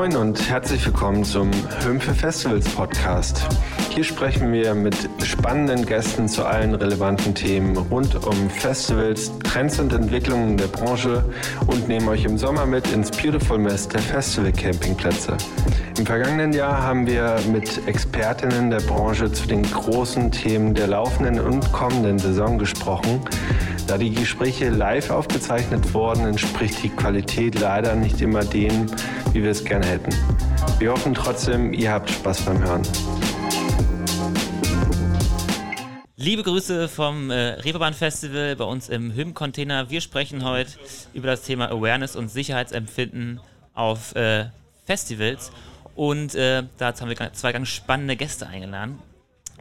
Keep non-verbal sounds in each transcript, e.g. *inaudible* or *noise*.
Moin und herzlich willkommen zum Hümpfe Festivals Podcast. Hier sprechen wir mit spannenden Gästen zu allen relevanten Themen rund um Festivals, Trends und Entwicklungen der Branche und nehmen euch im Sommer mit ins Beautiful Mess der Festival Campingplätze. Im vergangenen Jahr haben wir mit Expertinnen der Branche zu den großen Themen der laufenden und kommenden Saison gesprochen. Da die Gespräche live aufgezeichnet wurden, entspricht die Qualität leider nicht immer dem, wie wir es gerne hätten. Wir hoffen trotzdem, ihr habt Spaß beim Hören. Liebe Grüße vom äh, Reeperbahn Festival bei uns im Hymn-Container. Wir sprechen heute über das Thema Awareness und Sicherheitsempfinden auf äh, Festivals. Und äh, dazu haben wir zwei ganz spannende Gäste eingeladen.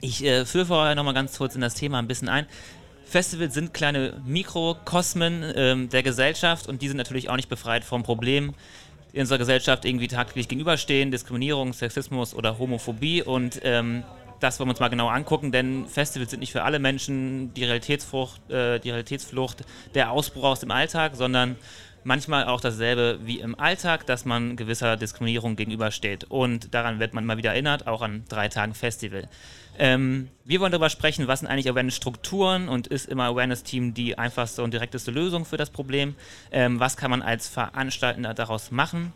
Ich äh, führe vorher nochmal ganz kurz in das Thema ein bisschen ein. Festivals sind kleine Mikrokosmen ähm, der Gesellschaft und die sind natürlich auch nicht befreit vom Problem in unserer Gesellschaft irgendwie tagtäglich gegenüberstehen, Diskriminierung, Sexismus oder Homophobie und ähm, das wollen wir uns mal genauer angucken, denn Festivals sind nicht für alle Menschen die äh, die Realitätsflucht der Ausbruch aus dem Alltag, sondern manchmal auch dasselbe wie im Alltag, dass man gewisser Diskriminierung gegenübersteht. Und daran wird man mal wieder erinnert, auch an drei Tagen Festival. Ähm, wir wollen darüber sprechen, was sind eigentlich Awareness-Strukturen und ist immer Awareness-Team die einfachste und direkteste Lösung für das Problem? Ähm, was kann man als Veranstalter daraus machen?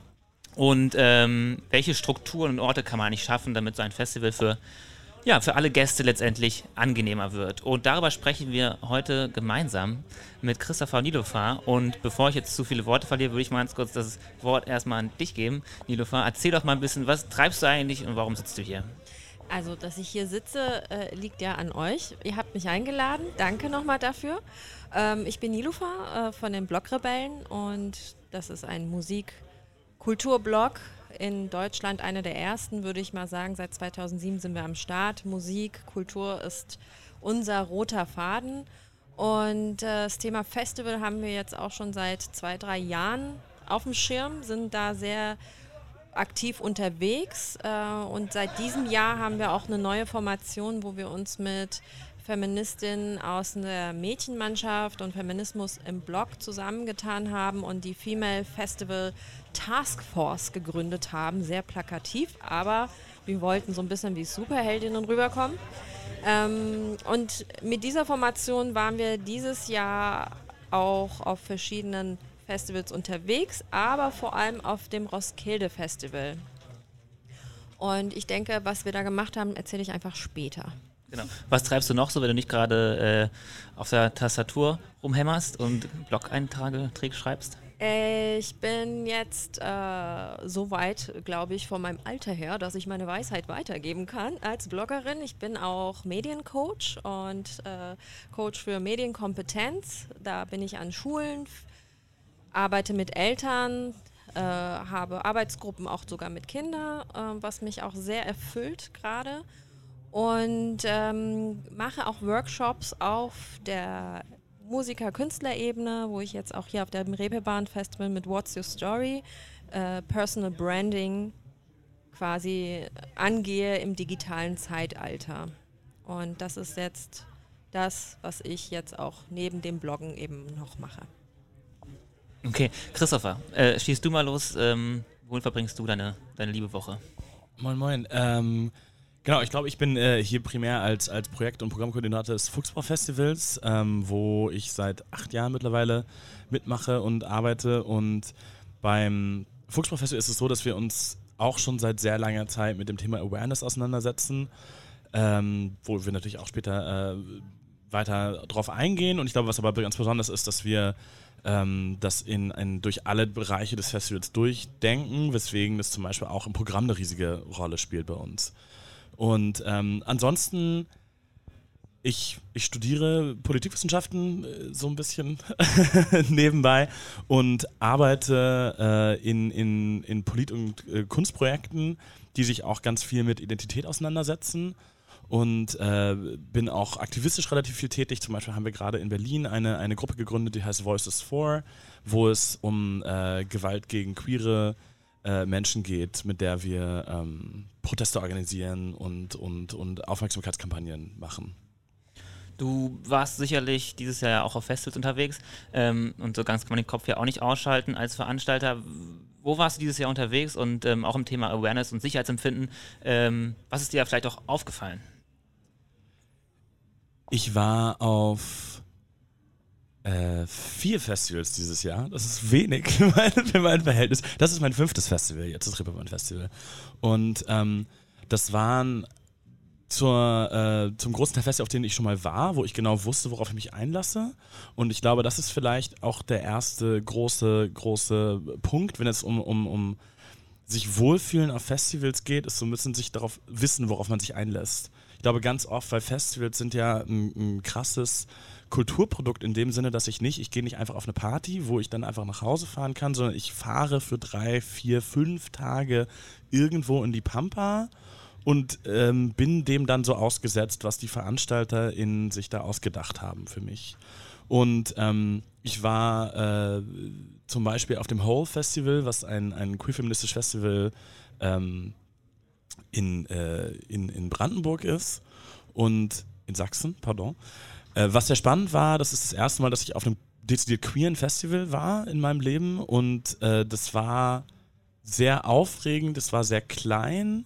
Und ähm, welche Strukturen und Orte kann man eigentlich schaffen, damit so ein Festival für, ja, für alle Gäste letztendlich angenehmer wird? Und darüber sprechen wir heute gemeinsam mit Christopher Nilofar. Und bevor ich jetzt zu viele Worte verliere, würde ich mal ganz kurz das Wort erstmal an dich geben. Nilofar, erzähl doch mal ein bisschen, was treibst du eigentlich und warum sitzt du hier? Also, dass ich hier sitze, äh, liegt ja an euch. Ihr habt mich eingeladen. Danke nochmal dafür. Ähm, ich bin Nilufa äh, von den Blockrebellen und das ist ein Musik-Kulturblog in Deutschland, einer der ersten, würde ich mal sagen. Seit 2007 sind wir am Start. Musik, Kultur ist unser roter Faden. Und äh, das Thema Festival haben wir jetzt auch schon seit zwei, drei Jahren auf dem Schirm, sind da sehr aktiv unterwegs äh, und seit diesem Jahr haben wir auch eine neue Formation, wo wir uns mit Feministinnen aus der Mädchenmannschaft und Feminismus im Blog zusammengetan haben und die Female Festival Task Force gegründet haben. Sehr plakativ, aber wir wollten so ein bisschen wie Superheldinnen rüberkommen. Ähm, und mit dieser Formation waren wir dieses Jahr auch auf verschiedenen Festivals unterwegs, aber vor allem auf dem Roskilde Festival. Und ich denke, was wir da gemacht haben, erzähle ich einfach später. Genau. Was treibst du noch so, wenn du nicht gerade äh, auf der Tastatur rumhämmerst und Blog-Einträge schreibst? Äh, ich bin jetzt äh, so weit, glaube ich, von meinem Alter her, dass ich meine Weisheit weitergeben kann als Bloggerin. Ich bin auch Mediencoach und äh, Coach für Medienkompetenz. Da bin ich an Schulen arbeite mit Eltern, äh, habe Arbeitsgruppen auch sogar mit Kindern, äh, was mich auch sehr erfüllt gerade. Und ähm, mache auch Workshops auf der Musiker-Künstler-Ebene, wo ich jetzt auch hier auf dem Reeperbahn-Festival mit What's Your Story, äh, Personal Branding quasi angehe im digitalen Zeitalter. Und das ist jetzt das, was ich jetzt auch neben dem Bloggen eben noch mache. Okay, Christopher, äh, schießt du mal los. Ähm, wohin verbringst du deine, deine liebe Woche? Moin, moin. Ähm, genau, ich glaube, ich bin äh, hier primär als, als Projekt- und Programmkoordinator des Fuchsbau-Festivals, ähm, wo ich seit acht Jahren mittlerweile mitmache und arbeite. Und beim Fuchsbau-Festival ist es so, dass wir uns auch schon seit sehr langer Zeit mit dem Thema Awareness auseinandersetzen, ähm, wo wir natürlich auch später äh, weiter drauf eingehen. Und ich glaube, was aber ganz besonders ist, dass wir ähm, das in, in, durch alle Bereiche des Festivals durchdenken, weswegen das zum Beispiel auch im Programm eine riesige Rolle spielt bei uns. Und ähm, ansonsten, ich, ich studiere Politikwissenschaften äh, so ein bisschen *laughs* nebenbei und arbeite äh, in, in, in Polit- und äh, Kunstprojekten, die sich auch ganz viel mit Identität auseinandersetzen und äh, bin auch aktivistisch relativ viel tätig. Zum Beispiel haben wir gerade in Berlin eine, eine Gruppe gegründet, die heißt Voices for, wo es um äh, Gewalt gegen queere äh, Menschen geht, mit der wir ähm, Proteste organisieren und, und, und Aufmerksamkeitskampagnen machen. Du warst sicherlich dieses Jahr auch auf Festivals unterwegs ähm, und so ganz kann man den Kopf ja auch nicht ausschalten als Veranstalter. wo warst du dieses Jahr unterwegs und ähm, auch im Thema Awareness und Sicherheitsempfinden? Ähm, was ist dir vielleicht auch aufgefallen? Ich war auf äh, vier Festivals dieses Jahr. Das ist wenig *laughs* für mein, Verhältnis. Das ist mein fünftes Festival jetzt, das Reeperbahn Festival. Und ähm, das waren zur, äh, zum großen Teil Festival, auf denen ich schon mal war, wo ich genau wusste, worauf ich mich einlasse. Und ich glaube, das ist vielleicht auch der erste große, große Punkt, wenn es um, um, um sich wohlfühlen auf Festivals geht, ist so ein bisschen sich darauf wissen, worauf man sich einlässt. Ich glaube ganz oft, weil Festivals sind ja ein, ein krasses Kulturprodukt in dem Sinne, dass ich nicht, ich gehe nicht einfach auf eine Party, wo ich dann einfach nach Hause fahren kann, sondern ich fahre für drei, vier, fünf Tage irgendwo in die Pampa und ähm, bin dem dann so ausgesetzt, was die Veranstalter in sich da ausgedacht haben für mich. Und ähm, ich war äh, zum Beispiel auf dem Whole Festival, was ein, ein queer-feministisches Festival ähm, in, äh, in, in Brandenburg ist und in Sachsen, pardon. Äh, was sehr spannend war, das ist das erste Mal, dass ich auf einem dezidiert queeren Festival war in meinem Leben und äh, das war sehr aufregend, es war sehr klein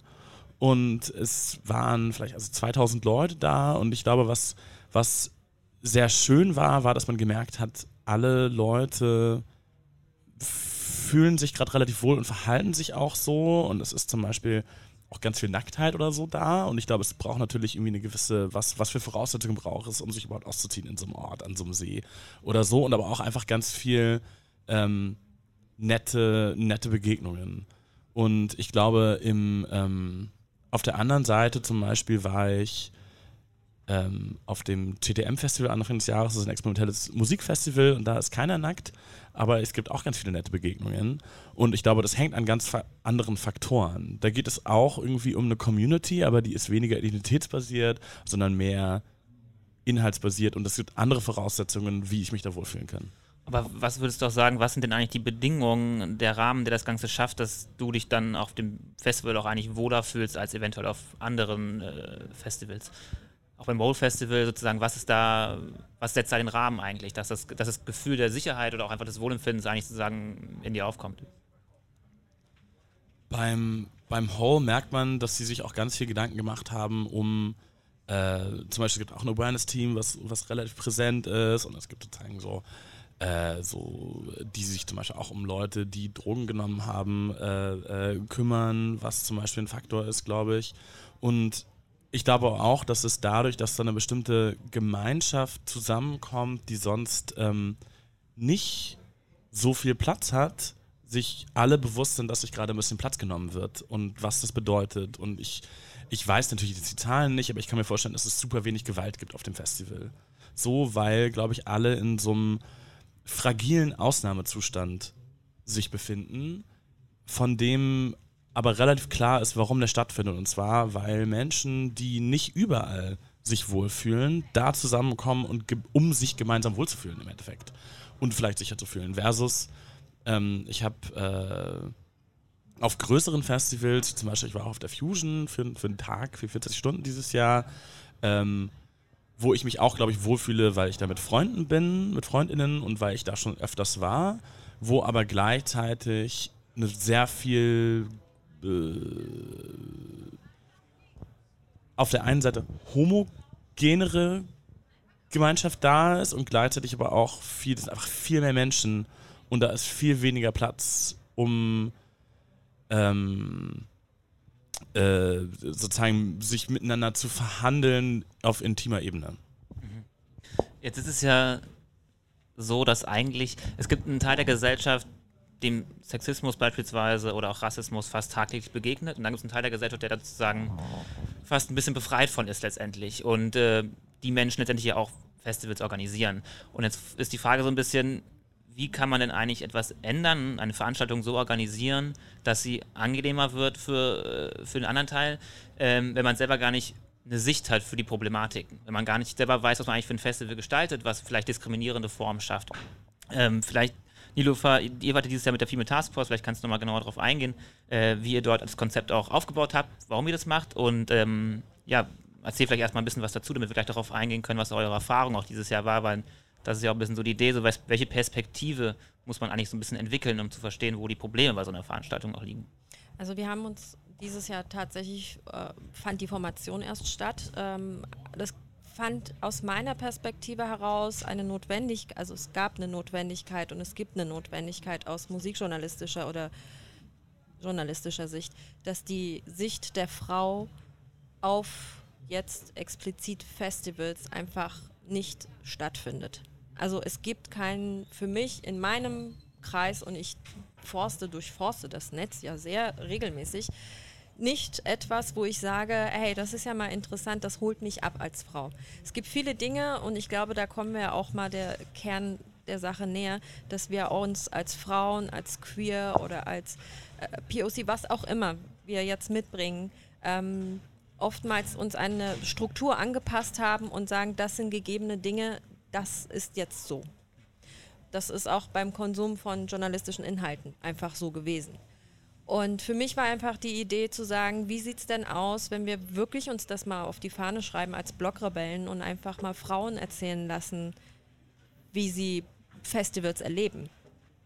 und es waren vielleicht also 2000 Leute da und ich glaube, was, was sehr schön war, war, dass man gemerkt hat, alle Leute fühlen sich gerade relativ wohl und verhalten sich auch so und es ist zum Beispiel auch ganz viel Nacktheit oder so da. Und ich glaube, es braucht natürlich irgendwie eine gewisse, was, was für Voraussetzungen braucht es, um sich überhaupt auszuziehen in so einem Ort, an so einem See oder so. Und aber auch einfach ganz viel ähm, nette, nette Begegnungen. Und ich glaube, im, ähm, auf der anderen Seite zum Beispiel war ich ähm, auf dem TTM-Festival Anfang des Jahres, das ist ein experimentelles Musikfestival und da ist keiner nackt, aber es gibt auch ganz viele nette Begegnungen und ich glaube, das hängt an ganz anderen Faktoren. Da geht es auch irgendwie um eine Community, aber die ist weniger identitätsbasiert, sondern mehr inhaltsbasiert und es gibt andere Voraussetzungen, wie ich mich da wohlfühlen kann. Aber was würdest du auch sagen, was sind denn eigentlich die Bedingungen, der Rahmen, der das Ganze schafft, dass du dich dann auf dem Festival auch eigentlich wohler fühlst als eventuell auf anderen äh, Festivals? Auch beim Bowl Festival sozusagen, was ist da, was setzt da den Rahmen eigentlich, dass das, dass das Gefühl der Sicherheit oder auch einfach des Wohlempfindens eigentlich sozusagen in dir aufkommt? Beim, beim Hole merkt man, dass sie sich auch ganz viel Gedanken gemacht haben, um äh, zum Beispiel es gibt auch ein Awareness-Team, was, was relativ präsent ist und es gibt sozusagen so, äh, so, die sich zum Beispiel auch um Leute, die Drogen genommen haben, äh, äh kümmern, was zum Beispiel ein Faktor ist, glaube ich. Und ich glaube auch, dass es dadurch, dass da eine bestimmte Gemeinschaft zusammenkommt, die sonst ähm, nicht so viel Platz hat, sich alle bewusst sind, dass sich gerade ein bisschen Platz genommen wird und was das bedeutet. Und ich, ich weiß natürlich die Zahlen nicht, aber ich kann mir vorstellen, dass es super wenig Gewalt gibt auf dem Festival. So, weil, glaube ich, alle in so einem fragilen Ausnahmezustand sich befinden, von dem aber relativ klar ist, warum der stattfindet. Und zwar, weil Menschen, die nicht überall sich wohlfühlen, da zusammenkommen, und um sich gemeinsam wohlzufühlen im Endeffekt. Und vielleicht sicher zu fühlen. Versus, ähm, ich habe äh, auf größeren Festivals, zum Beispiel, ich war auch auf der Fusion für, für einen Tag, für 40 Stunden dieses Jahr, ähm, wo ich mich auch, glaube ich, wohlfühle, weil ich da mit Freunden bin, mit Freundinnen und weil ich da schon öfters war, wo aber gleichzeitig eine sehr viel auf der einen Seite homogenere Gemeinschaft da ist und gleichzeitig aber auch viel, es sind einfach viel mehr Menschen und da ist viel weniger Platz, um ähm, äh, sozusagen sich miteinander zu verhandeln auf intimer Ebene. Mhm. Jetzt ist es ja so, dass eigentlich, es gibt einen Teil der Gesellschaft, dem Sexismus beispielsweise oder auch Rassismus fast tagtäglich begegnet. Und dann gibt es einen Teil der Gesellschaft, der da sozusagen fast ein bisschen befreit von ist letztendlich. Und äh, die Menschen letztendlich ja auch Festivals organisieren. Und jetzt ist die Frage so ein bisschen, wie kann man denn eigentlich etwas ändern, eine Veranstaltung so organisieren, dass sie angenehmer wird für, äh, für den anderen Teil, ähm, wenn man selber gar nicht eine Sicht hat für die Problematiken. Wenn man gar nicht selber weiß, was man eigentlich für ein Festival gestaltet, was vielleicht diskriminierende Formen schafft. Ähm, vielleicht Nilofa, ihr wart dieses Jahr mit der FIME Taskforce, vielleicht kannst du nochmal genauer darauf eingehen, äh, wie ihr dort das Konzept auch aufgebaut habt, warum ihr das macht und ähm, ja, erzähl vielleicht erstmal ein bisschen was dazu, damit wir gleich darauf eingehen können, was eure Erfahrung auch dieses Jahr war, weil Das ist ja auch ein bisschen so die Idee, so welche Perspektive muss man eigentlich so ein bisschen entwickeln, um zu verstehen, wo die Probleme bei so einer Veranstaltung auch liegen. Also wir haben uns dieses Jahr tatsächlich, äh, fand die Formation erst statt. Ähm, das fand aus meiner Perspektive heraus eine Notwendigkeit, also es gab eine Notwendigkeit und es gibt eine Notwendigkeit aus musikjournalistischer oder journalistischer Sicht, dass die Sicht der Frau auf jetzt explizit Festivals einfach nicht stattfindet. Also es gibt keinen, für mich in meinem Kreis und ich forste, durchforste das Netz ja sehr regelmäßig, nicht etwas, wo ich sage, hey, das ist ja mal interessant, das holt mich ab als Frau. Es gibt viele Dinge und ich glaube, da kommen wir auch mal der Kern der Sache näher, dass wir uns als Frauen, als Queer oder als äh, POC, was auch immer wir jetzt mitbringen, ähm, oftmals uns eine Struktur angepasst haben und sagen, das sind gegebene Dinge, das ist jetzt so. Das ist auch beim Konsum von journalistischen Inhalten einfach so gewesen. Und für mich war einfach die Idee zu sagen, wie sieht es denn aus, wenn wir wirklich uns das mal auf die Fahne schreiben als Blogrebellen und einfach mal Frauen erzählen lassen, wie sie Festivals erleben.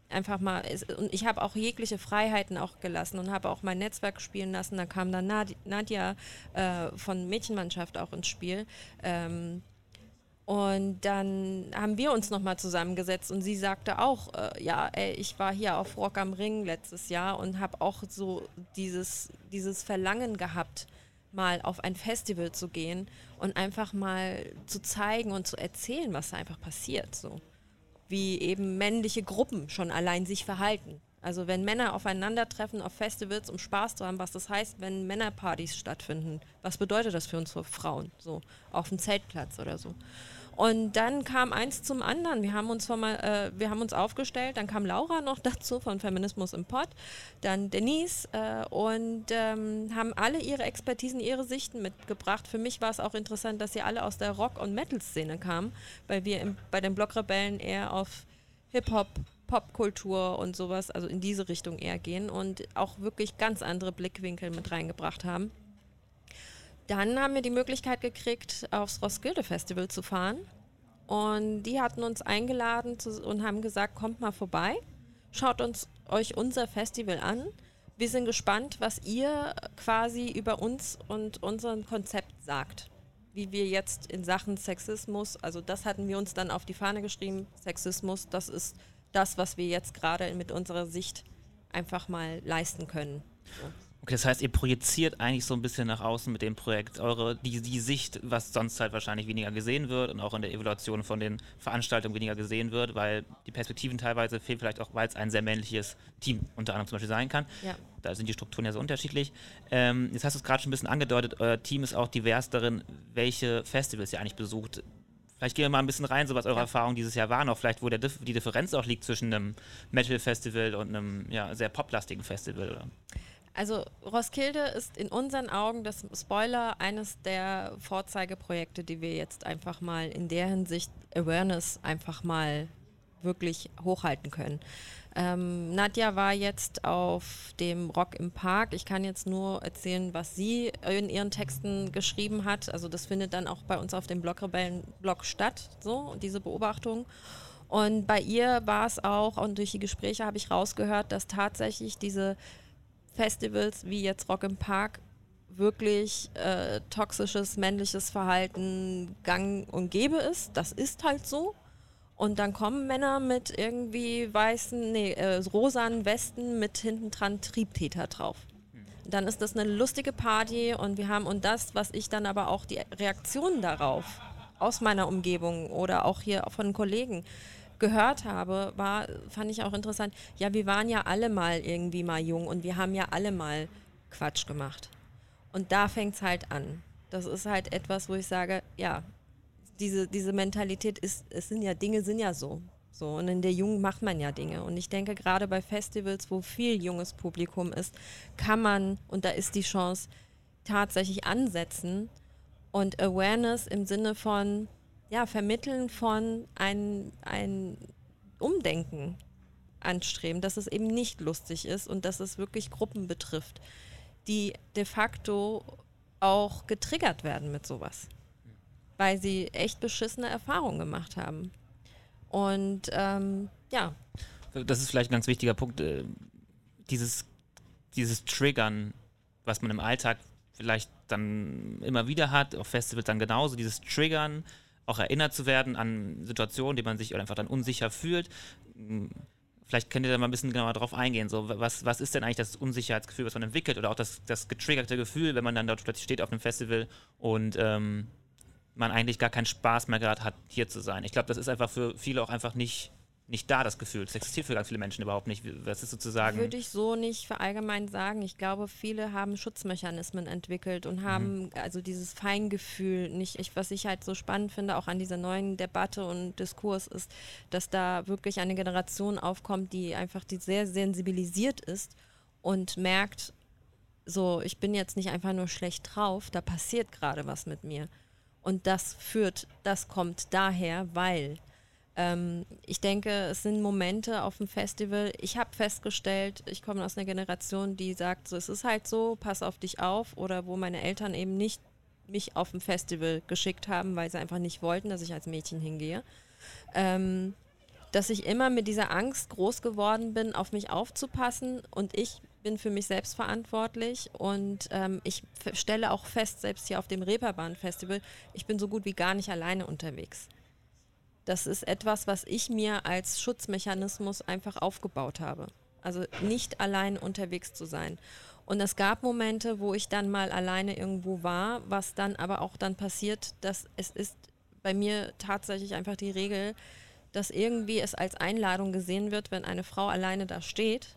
Einfach mal, und ich habe auch jegliche Freiheiten auch gelassen und habe auch mein Netzwerk spielen lassen. Da kam dann Nadja äh, von Mädchenmannschaft auch ins Spiel. Ähm, und dann haben wir uns nochmal zusammengesetzt und sie sagte auch, äh, ja, ey, ich war hier auf Rock am Ring letztes Jahr und habe auch so dieses, dieses Verlangen gehabt, mal auf ein Festival zu gehen und einfach mal zu zeigen und zu erzählen, was da einfach passiert. So. Wie eben männliche Gruppen schon allein sich verhalten. Also wenn Männer aufeinandertreffen auf Festivals, um Spaß zu haben, was das heißt, wenn Männerpartys stattfinden. Was bedeutet das für uns Frauen? So auf dem Zeltplatz oder so. Und dann kam eins zum anderen. Wir haben uns, mal, äh, wir haben uns aufgestellt, dann kam Laura noch *laughs* dazu von Feminismus im Pod, dann Denise äh, und ähm, haben alle ihre Expertisen, ihre Sichten mitgebracht. Für mich war es auch interessant, dass sie alle aus der Rock- und Metal-Szene kamen, weil wir im, bei den Blockrebellen eher auf Hip-Hop, Popkultur und sowas, also in diese Richtung eher gehen und auch wirklich ganz andere Blickwinkel mit reingebracht haben. Dann haben wir die Möglichkeit gekriegt, aufs Roskilde Festival zu fahren. Und die hatten uns eingeladen zu, und haben gesagt, kommt mal vorbei, schaut uns euch unser Festival an. Wir sind gespannt, was ihr quasi über uns und unser Konzept sagt. Wie wir jetzt in Sachen Sexismus, also das hatten wir uns dann auf die Fahne geschrieben, Sexismus, das ist das, was wir jetzt gerade mit unserer Sicht einfach mal leisten können. So. Okay, das heißt, ihr projiziert eigentlich so ein bisschen nach außen mit dem Projekt eure, die, die Sicht, was sonst halt wahrscheinlich weniger gesehen wird und auch in der Evaluation von den Veranstaltungen weniger gesehen wird, weil die Perspektiven teilweise fehlen, vielleicht auch, weil es ein sehr männliches Team unter anderem zum Beispiel sein kann. Ja. Da sind die Strukturen ja so unterschiedlich. Ähm, jetzt hast du es gerade schon ein bisschen angedeutet, euer Team ist auch divers darin, welche Festivals ihr eigentlich besucht. Vielleicht gehen wir mal ein bisschen rein, so was eure ja. Erfahrungen dieses Jahr waren, auch vielleicht, wo der die Differenz auch liegt zwischen einem Metal-Festival und einem ja, sehr poplastigen Festival, oder? Also Roskilde ist in unseren Augen das Spoiler eines der Vorzeigeprojekte, die wir jetzt einfach mal in der Hinsicht Awareness einfach mal wirklich hochhalten können. Ähm, Nadja war jetzt auf dem Rock im Park. Ich kann jetzt nur erzählen, was sie in ihren Texten geschrieben hat. Also das findet dann auch bei uns auf dem Blogrebellen-Blog statt, so diese Beobachtung. Und bei ihr war es auch, und durch die Gespräche habe ich rausgehört, dass tatsächlich diese Festivals wie jetzt Rock im Park wirklich äh, toxisches männliches Verhalten gang und gäbe ist. Das ist halt so. Und dann kommen Männer mit irgendwie weißen, nee, äh, rosanen Westen mit hinten dran Triebtäter drauf. Dann ist das eine lustige Party und wir haben, und das, was ich dann aber auch die Reaktionen darauf aus meiner Umgebung oder auch hier von Kollegen gehört habe, war, fand ich auch interessant. Ja, wir waren ja alle mal irgendwie mal jung und wir haben ja alle mal Quatsch gemacht. Und da fängt es halt an. Das ist halt etwas, wo ich sage, ja, diese, diese Mentalität ist, es sind ja Dinge, sind ja so. So, und in der Jugend macht man ja Dinge. Und ich denke, gerade bei Festivals, wo viel junges Publikum ist, kann man, und da ist die Chance, tatsächlich ansetzen und Awareness im Sinne von, ja, Vermitteln von ein, ein Umdenken anstreben, dass es eben nicht lustig ist und dass es wirklich Gruppen betrifft, die de facto auch getriggert werden mit sowas weil sie echt beschissene Erfahrungen gemacht haben. Und ähm, ja. Das ist vielleicht ein ganz wichtiger Punkt. Äh, dieses, dieses Triggern, was man im Alltag vielleicht dann immer wieder hat, auf Festivals dann genauso, dieses Triggern, auch erinnert zu werden an Situationen, die man sich oder einfach dann unsicher fühlt. Hm, vielleicht könnt ihr da mal ein bisschen genauer drauf eingehen. So, was, was ist denn eigentlich das Unsicherheitsgefühl, was man entwickelt oder auch das, das getriggerte Gefühl, wenn man dann dort plötzlich steht auf einem Festival und ähm, man eigentlich gar keinen Spaß mehr gerade hat, hier zu sein. Ich glaube, das ist einfach für viele auch einfach nicht nicht da, das Gefühl. Es existiert für ganz viele Menschen überhaupt nicht. Was ist sozusagen. Würde ich so nicht verallgemein sagen. Ich glaube, viele haben Schutzmechanismen entwickelt und haben mhm. also dieses Feingefühl nicht. Ich, was ich halt so spannend finde, auch an dieser neuen Debatte und Diskurs, ist, dass da wirklich eine Generation aufkommt, die einfach die sehr sensibilisiert ist und merkt, so, ich bin jetzt nicht einfach nur schlecht drauf, da passiert gerade was mit mir. Und das führt, das kommt daher, weil ähm, ich denke, es sind Momente auf dem Festival. Ich habe festgestellt, ich komme aus einer Generation, die sagt, so, es ist halt so, pass auf dich auf. Oder wo meine Eltern eben nicht mich auf dem Festival geschickt haben, weil sie einfach nicht wollten, dass ich als Mädchen hingehe. Ähm, dass ich immer mit dieser Angst groß geworden bin, auf mich aufzupassen und ich bin für mich selbst verantwortlich und ähm, ich stelle auch fest, selbst hier auf dem Reeperbahn Festival, ich bin so gut wie gar nicht alleine unterwegs. Das ist etwas, was ich mir als Schutzmechanismus einfach aufgebaut habe. Also nicht allein unterwegs zu sein. Und es gab Momente, wo ich dann mal alleine irgendwo war, was dann aber auch dann passiert, dass es ist bei mir tatsächlich einfach die Regel, dass irgendwie es als Einladung gesehen wird, wenn eine Frau alleine da steht,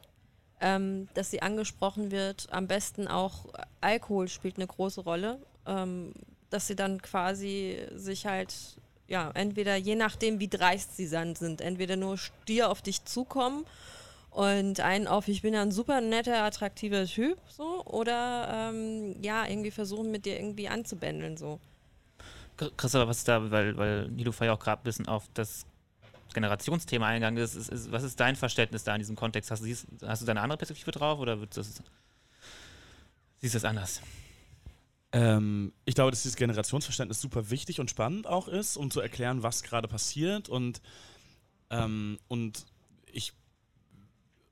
ähm, dass sie angesprochen wird. Am besten auch Alkohol spielt eine große Rolle, ähm, dass sie dann quasi sich halt ja, entweder je nachdem, wie dreist sie dann sind, entweder nur Stier auf dich zukommen und einen auf, ich bin ja ein super netter, attraktiver Typ, so, oder ähm, ja, irgendwie versuchen mit dir irgendwie anzubändeln, so. Christopher, was ist da, weil, weil Nilufay auch gerade ein bisschen auf das Generationsthema eingegangen ist, ist, ist, was ist dein Verständnis da in diesem Kontext? Hast du, hast du da eine andere Perspektive drauf oder das, siehst du das anders? Ähm, ich glaube, dass dieses Generationsverständnis super wichtig und spannend auch ist, um zu erklären, was gerade passiert. Und, ähm, und ich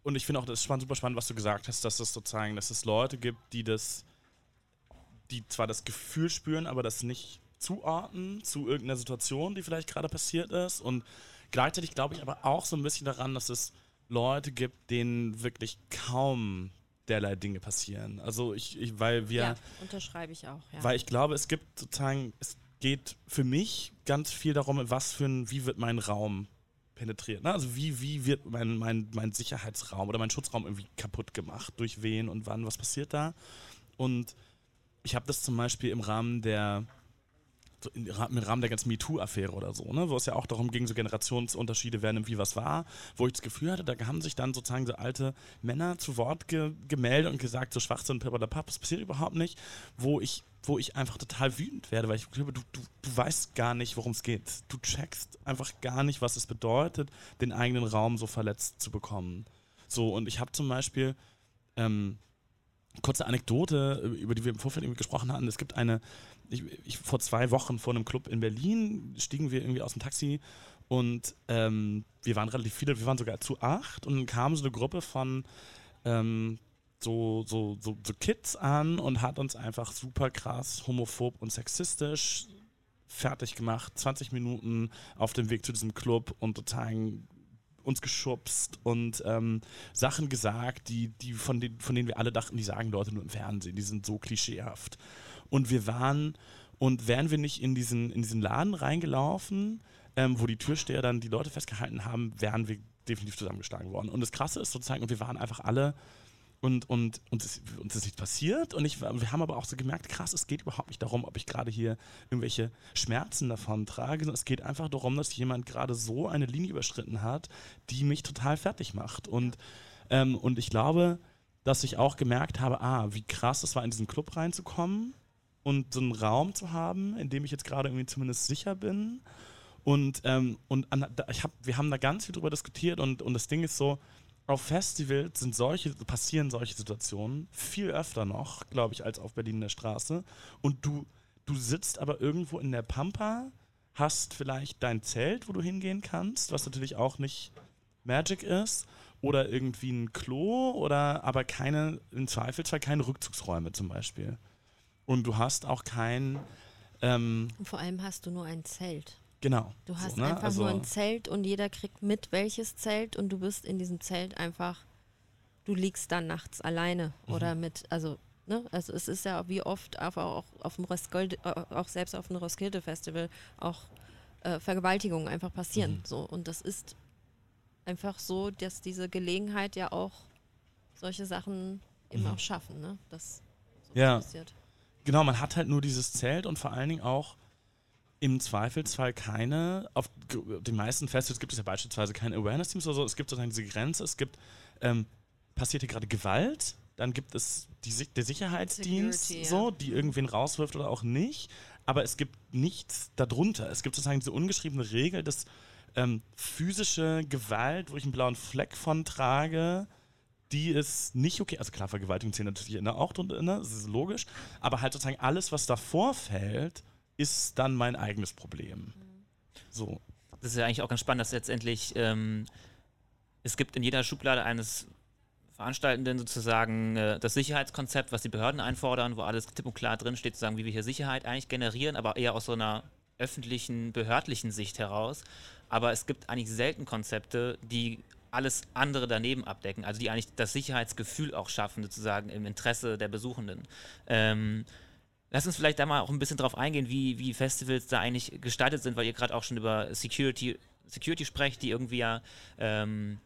und ich finde auch, das ist spannend, super spannend, was du gesagt hast, dass es sozusagen, dass es Leute gibt, die das, die zwar das Gefühl spüren, aber das nicht zuordnen zu irgendeiner Situation, die vielleicht gerade passiert ist. Und gleichzeitig glaube ich aber auch so ein bisschen daran, dass es Leute gibt, denen wirklich kaum derlei Dinge passieren. Also ich, ich weil wir. Ja, unterschreibe ich auch, ja. Weil ich glaube, es gibt sozusagen, es geht für mich ganz viel darum, was für ein, wie wird mein Raum penetriert. Ne? Also wie, wie wird mein, mein, mein Sicherheitsraum oder mein Schutzraum irgendwie kaputt gemacht, durch wen und wann, was passiert da? Und ich habe das zum Beispiel im Rahmen der im Rahmen der ganzen MeToo-Affäre oder so, ne, wo es ja auch darum ging, so Generationsunterschiede, wer nimmt wie was war, wo ich das Gefühl hatte, da haben sich dann sozusagen so alte Männer zu Wort ge gemeldet und gesagt, so Schwachsinn, Pap, das passiert überhaupt nicht, wo ich wo ich einfach total wütend werde, weil ich glaube, du, du, du weißt gar nicht, worum es geht. Du checkst einfach gar nicht, was es bedeutet, den eigenen Raum so verletzt zu bekommen. So, und ich habe zum Beispiel ähm, kurze Anekdote, über die wir im Vorfeld irgendwie gesprochen hatten. Es gibt eine, ich, ich, vor zwei Wochen vor einem Club in Berlin stiegen wir irgendwie aus dem Taxi und ähm, wir waren relativ viele, wir waren sogar zu acht und dann kam so eine Gruppe von ähm, so, so, so, so Kids an und hat uns einfach super krass homophob und sexistisch fertig gemacht. 20 Minuten auf dem Weg zu diesem Club und sozusagen uns geschubst und ähm, Sachen gesagt, die, die von, den, von denen wir alle dachten, die sagen Leute nur im Fernsehen, die sind so klischeehaft. Und wir waren, und wären wir nicht in diesen, in diesen Laden reingelaufen, ähm, wo die Türsteher dann die Leute festgehalten haben, wären wir definitiv zusammengeschlagen worden. Und das Krasse ist sozusagen, und wir waren einfach alle und, und, und es, uns ist nichts passiert. Und ich, wir haben aber auch so gemerkt, krass, es geht überhaupt nicht darum, ob ich gerade hier irgendwelche Schmerzen davon trage, sondern es geht einfach darum, dass jemand gerade so eine Linie überschritten hat, die mich total fertig macht. Und, ähm, und ich glaube, dass ich auch gemerkt habe, ah, wie krass es war, in diesen Club reinzukommen und so einen Raum zu haben, in dem ich jetzt gerade irgendwie zumindest sicher bin. Und, ähm, und an, ich hab, wir haben da ganz viel drüber diskutiert und, und das Ding ist so, auf Festivals sind solche, passieren solche Situationen viel öfter noch, glaube ich, als auf Berlin der Straße. Und du, du sitzt aber irgendwo in der Pampa hast vielleicht dein Zelt, wo du hingehen kannst, was natürlich auch nicht Magic ist, oder irgendwie ein Klo, oder aber keine, im Zweifelsfall keine Rückzugsräume zum Beispiel. Und du hast auch kein. Ähm, Und vor allem hast du nur ein Zelt. genau. Du hast so, ne? einfach also, nur ein Zelt und jeder kriegt mit, welches Zelt und du bist in diesem Zelt einfach, du liegst dann nachts alleine Mhm. oder mit, also, ne, also es ist ja wie oft auch, auch auf dem Roskilde, auch selbst auf dem Roskilde Festival auch äh, Vergewaltigungen einfach passieren. Mhm. So und das ist einfach so, dass diese Gelegenheit ja auch solche Sachen eben Mhm. auch schaffen, ne? Dass sowas Ja. passiert. Genau, man hat halt nur dieses Zelt und vor allen Dingen auch im Zweifelsfall keine, auf den meisten Festivals gibt es ja beispielsweise keine Awareness-Teams oder so, es gibt sozusagen diese Grenze, es gibt, ähm, passiert hier gerade Gewalt, dann gibt es die, der Sicherheitsdienst, Security, ja. so, die irgendwen rauswirft oder auch nicht, aber es gibt nichts darunter. Es gibt sozusagen diese ungeschriebene Regel, dass ähm, physische Gewalt, wo ich einen blauen Fleck von trage, die ist nicht okay. Also klar, Vergewaltigung zählt natürlich ne, auch drunter, ne, das ist logisch. Aber halt sozusagen alles, was davor fällt, ist dann mein eigenes Problem. So. Das ist ja eigentlich auch ganz spannend, dass letztendlich ähm, es gibt in jeder Schublade eines Veranstaltenden sozusagen äh, das Sicherheitskonzept, was die Behörden einfordern, wo alles klipp und klar drin steht, sozusagen, wie wir hier Sicherheit eigentlich generieren, aber eher aus so einer öffentlichen, behördlichen Sicht heraus. Aber es gibt eigentlich selten Konzepte, die alles andere daneben abdecken, also die eigentlich das Sicherheitsgefühl auch schaffen, sozusagen im Interesse der Besuchenden. Ähm, Lass uns vielleicht da mal auch ein bisschen drauf eingehen, wie, wie Festivals da eigentlich gestaltet sind, weil ihr gerade auch schon über Security, Security sprecht, die irgendwie ja ähm,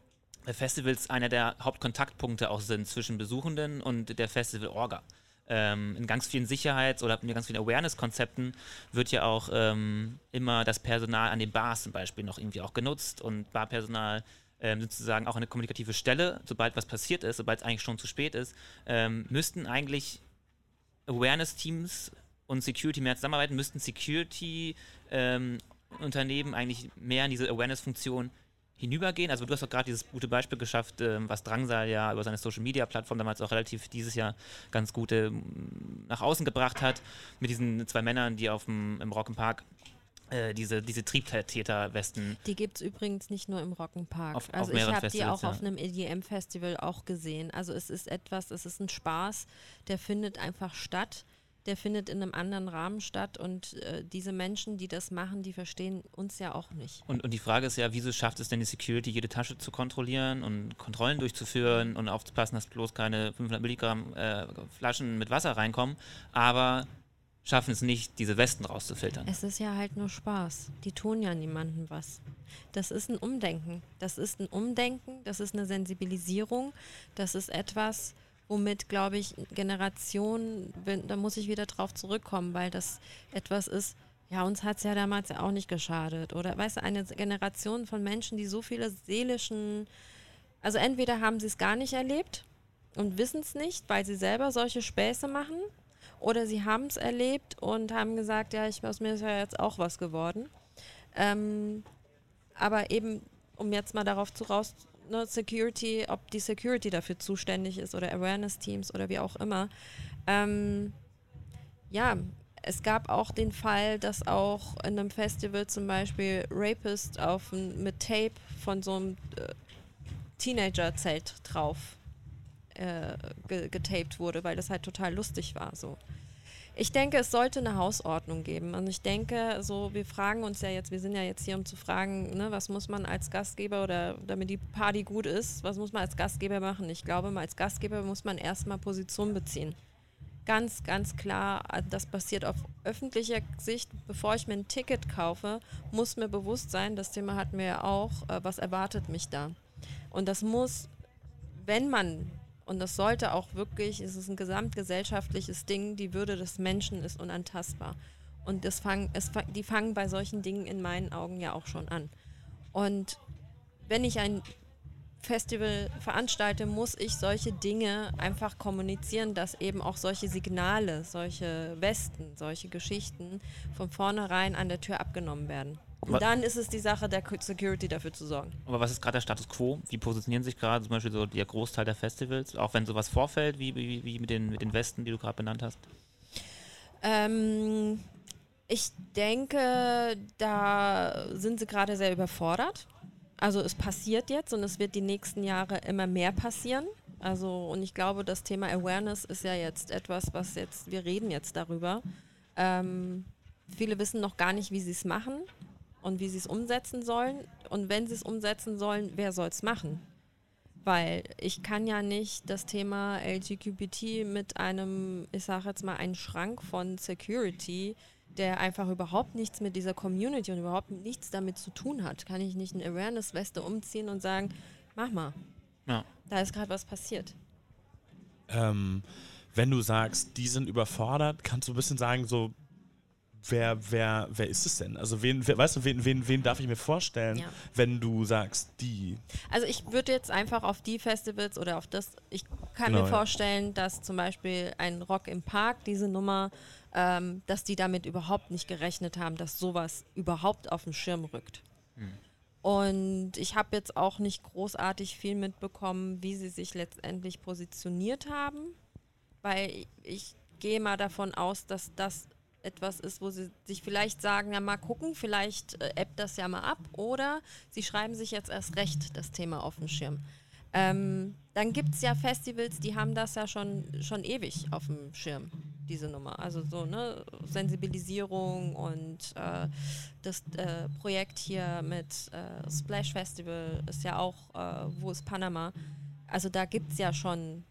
Festivals einer der Hauptkontaktpunkte auch sind zwischen Besuchenden und der Festival-Orga. Ähm, in ganz vielen Sicherheits- oder in ganz vielen Awareness-Konzepten wird ja auch ähm, immer das Personal an den Bars zum Beispiel noch irgendwie auch genutzt und Barpersonal ähm, sozusagen auch eine kommunikative Stelle, sobald was passiert ist, sobald es eigentlich schon zu spät ist, ähm, müssten eigentlich Awareness-Teams und Security mehr zusammenarbeiten, müssten Security-Unternehmen eigentlich mehr in diese Awareness-Funktion hinübergehen. Also du hast doch gerade dieses gute Beispiel geschafft, ähm, was Drangsal ja über seine Social-Media-Plattform damals auch relativ dieses Jahr ganz gut ähm, nach außen gebracht hat, mit diesen zwei Männern, die auf dem, im Rock'n'Park äh, diese, diese Triebtäter-Westen Die gibt es übrigens nicht nur im Rock'n'Park. Auf- auf also ich mehreren habe die auch auf ja. einem EDM-Festival auch gesehen. Also es ist etwas, es ist ein Spaß, der findet einfach statt. Der findet in einem anderen Rahmen statt und äh, diese Menschen, die das machen, die verstehen uns ja auch nicht. Und, und die Frage ist ja, wieso schafft es denn die Security, jede Tasche zu kontrollieren und Kontrollen durchzuführen und aufzupassen, dass bloß keine 500 Milligramm äh, Flaschen mit Wasser reinkommen, aber schaffen es nicht, diese Westen rauszufiltern. Es ist ja halt nur Spaß. Die tun ja niemandem was. Das ist ein Umdenken. Das ist ein Umdenken, das ist eine Sensibilisierung, das ist etwas, womit, glaube ich, Generationen, da muss ich wieder drauf zurückkommen, weil das etwas ist, ja, uns hat es ja damals ja auch nicht geschadet. Oder weißt du, eine Generation von Menschen, die so viele seelischen, also entweder haben sie es gar nicht erlebt und wissen es nicht, weil sie selber solche Späße machen, oder sie haben es erlebt und haben gesagt, ja, ich, aus mir ist ja jetzt auch was geworden. Ähm, aber eben, um jetzt mal darauf zu raus, ne, Security, ob die Security dafür zuständig ist oder Awareness-Teams oder wie auch immer. Ähm, ja, es gab auch den Fall, dass auch in einem Festival zum Beispiel Rapist auf mit Tape von so einem äh, Teenager-Zelt drauf äh, ge getaped wurde, weil das halt total lustig war. So. Ich denke, es sollte eine Hausordnung geben. Und ich denke, so, wir fragen uns ja jetzt, wir sind ja jetzt hier, um zu fragen, ne, was muss man als Gastgeber oder damit die Party gut ist, was muss man als Gastgeber machen? Ich glaube, als Gastgeber muss man erstmal Position beziehen. Ganz, ganz klar, äh, das passiert auf öffentlicher Sicht. Bevor ich mir ein Ticket kaufe, muss mir bewusst sein, das Thema hatten wir ja auch, äh, was erwartet mich da. Und das muss, wenn man und das sollte auch wirklich, es ist ein gesamtgesellschaftliches Ding, die Würde des Menschen ist unantastbar. Und das fang, es, die fangen bei solchen Dingen in meinen Augen ja auch schon an. Und wenn ich ein Festival veranstalte, muss ich solche Dinge einfach kommunizieren, dass eben auch solche Signale, solche Westen, solche Geschichten von vornherein an der Tür abgenommen werden. Und dann ist es die Sache der Security dafür zu sorgen. Aber was ist gerade der Status quo? Wie positionieren sich gerade zum Beispiel so der Großteil der Festivals, auch wenn sowas vorfällt, wie, wie, wie mit, den, mit den Westen, die du gerade benannt hast? Ähm, Ich denke, da sind sie gerade sehr überfordert. Also es passiert jetzt und es wird die nächsten Jahre immer mehr passieren. Also und ich glaube, das Thema Awareness ist ja jetzt etwas, was jetzt, wir reden jetzt darüber. Ähm, viele wissen noch gar nicht, wie sie es machen und wie sie es umsetzen sollen. Und wenn sie es umsetzen sollen, wer soll es machen? Weil ich kann ja nicht das Thema LGBTQ mit einem, ich sage jetzt mal, einen Schrank von Security der einfach überhaupt nichts mit dieser Community und überhaupt nichts damit zu tun hat, kann ich nicht eine Awareness-Weste umziehen und sagen, mach mal. Ja. Da ist gerade was passiert. Ähm, wenn du sagst, die sind überfordert, kannst du ein bisschen sagen, so wer, wer, wer ist es denn? Also wen, wer, weißt du, wen, wen, wen darf ich mir vorstellen, ja. wenn du sagst, die? Also ich würde jetzt einfach auf die Festivals oder auf das, ich kann genau, mir vorstellen, ja. dass zum Beispiel ein Rock im Park diese Nummer ähm, dass die damit überhaupt nicht gerechnet haben, dass sowas überhaupt auf den Schirm rückt. Mhm. Und ich habe jetzt auch nicht großartig viel mitbekommen, wie sie sich letztendlich positioniert haben, weil ich gehe mal davon aus, dass das etwas ist, wo sie sich vielleicht sagen, ja mal gucken, vielleicht äh, ebbt das ja mal ab oder sie schreiben sich jetzt erst recht das Thema auf den Schirm. Ähm, dann gibt es ja Festivals, die haben das ja schon, schon ewig auf dem Schirm diese Nummer. Also so, ne, Sensibilisierung und äh, das äh, Projekt hier mit äh, Splash Festival ist ja auch, äh, wo ist Panama? Also da gibt es ja schon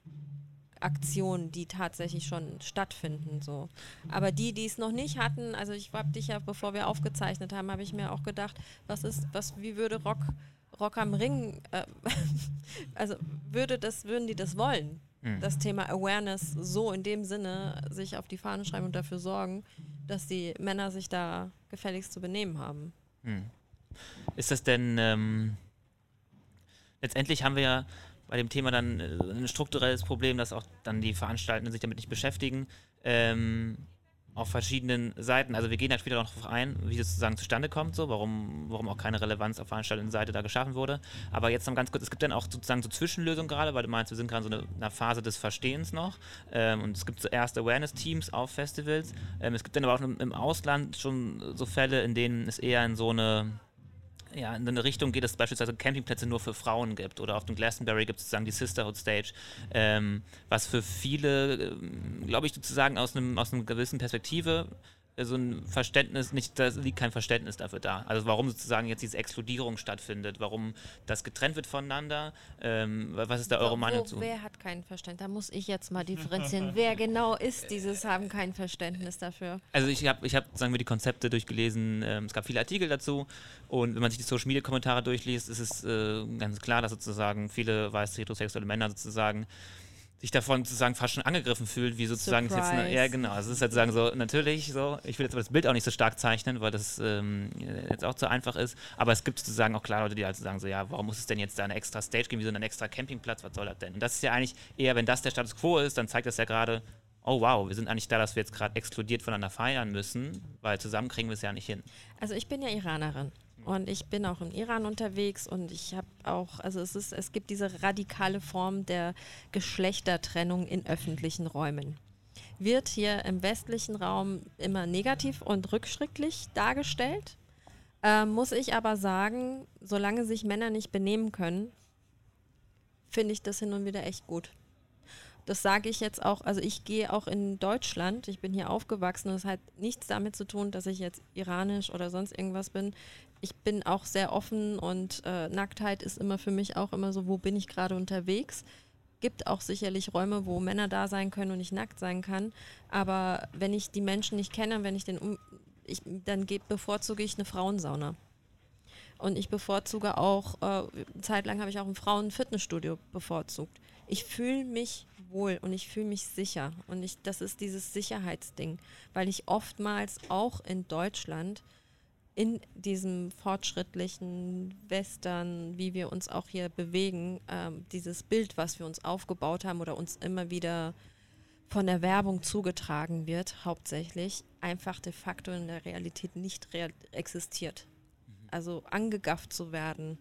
Aktionen, die tatsächlich schon stattfinden. So. Aber die, die es noch nicht hatten, also ich habe dich ja, bevor wir aufgezeichnet haben, habe ich mir auch gedacht, was ist, was, wie würde Rock, Rock am Ring, äh, *laughs* also würde das, würden die das wollen? Mhm. das Thema Awareness so in dem Sinne sich auf die Fahne schreiben und dafür sorgen, dass die Männer sich da gefälligst zu benehmen haben. Mhm. Ist das denn, ähm, letztendlich haben wir ja bei dem Thema dann äh, ein strukturelles Problem, dass auch dann die Veranstaltenden sich damit nicht beschäftigen. Ähm, auf verschiedenen Seiten. Also wir gehen da später noch darauf ein, wie das sozusagen zustande kommt, so, warum, warum auch keine Relevanz auf veranstaltenden Seite da geschaffen wurde. Aber jetzt noch ganz kurz, es gibt dann auch sozusagen so Zwischenlösungen gerade, weil du meinst, wir sind gerade so in einer Phase des Verstehens noch. Ähm, und es gibt zuerst Awareness-Teams auf Festivals. Ähm, es gibt dann aber auch im Ausland schon so Fälle, in denen es eher in so eine ja, in eine Richtung geht, dass es beispielsweise Campingplätze nur für Frauen gibt. Oder auf dem Glastonbury gibt es sozusagen die Sisterhood Stage, ähm, was für viele, ähm, glaube ich, sozusagen aus einem aus einer gewissen Perspektive so ein Verständnis, nicht, da liegt kein Verständnis dafür da. Also warum sozusagen jetzt diese Exkludierung stattfindet, warum das getrennt wird voneinander, ähm, was ist da eure Meinung zu? Wer hat kein Verständnis? Da muss ich jetzt mal differenzieren. wer genau ist dieses, haben kein Verständnis dafür? Also ich habe, ich hab, sagen wir, die Konzepte durchgelesen, ähm, es gab viele Artikel dazu und wenn man sich die Social Media Kommentare durchliest, ist es äh, ganz klar, dass sozusagen viele weiße heterosexuelle Männer sozusagen sich davon sozusagen fast schon angegriffen fühlt, wie sozusagen jetzt eine, ja genau, also es ist sozusagen so natürlich so, ich will jetzt aber das Bild auch nicht so stark zeichnen, weil das ähm, jetzt auch zu einfach ist, aber es gibt sozusagen auch klar Leute, die halt sagen so, ja, warum muss es denn jetzt da eine extra Stage geben, wie so einen extra Campingplatz, was soll das denn? Und das ist ja eigentlich eher, wenn das der Status Quo ist, dann zeigt das ja gerade, oh wow, wir sind eigentlich da, dass wir jetzt gerade exkludiert voneinander feiern müssen, weil zusammen kriegen wir es ja nicht hin. Also ich bin ja Iranerin und ich bin auch im Iran unterwegs und ich habe auch, also es ist, es gibt diese radikale Form der Geschlechtertrennung in öffentlichen Räumen. Wird hier im westlichen Raum immer negativ und rückschrittlich dargestellt. Äh, muss ich aber sagen, solange sich Männer nicht benehmen können, finde ich das hin und wieder echt gut. Das sage ich jetzt auch, also ich gehe auch in Deutschland, ich bin hier aufgewachsen, das hat nichts damit zu tun, dass ich jetzt iranisch oder sonst irgendwas bin ich bin auch sehr offen und äh, Nacktheit ist immer für mich auch immer so, wo bin ich gerade unterwegs. Gibt auch sicherlich Räume, wo Männer da sein können und ich nackt sein kann. Aber wenn ich die Menschen nicht kenne, wenn ich den um, ich, dann bevorzuge ich eine Frauensauna. Und ich bevorzuge auch, äh, zeitlang habe ich auch ein Frauenfitnessstudio bevorzugt. Ich fühle mich wohl und ich fühle mich sicher. Und ich, das ist dieses Sicherheitsding, weil ich oftmals auch in Deutschland in diesem fortschrittlichen Western, wie wir uns auch hier bewegen, ähm, dieses Bild, was wir uns aufgebaut haben oder uns immer wieder von der Werbung zugetragen wird, hauptsächlich, einfach de facto in der Realität nicht real existiert. Mhm. Also angegafft zu werden,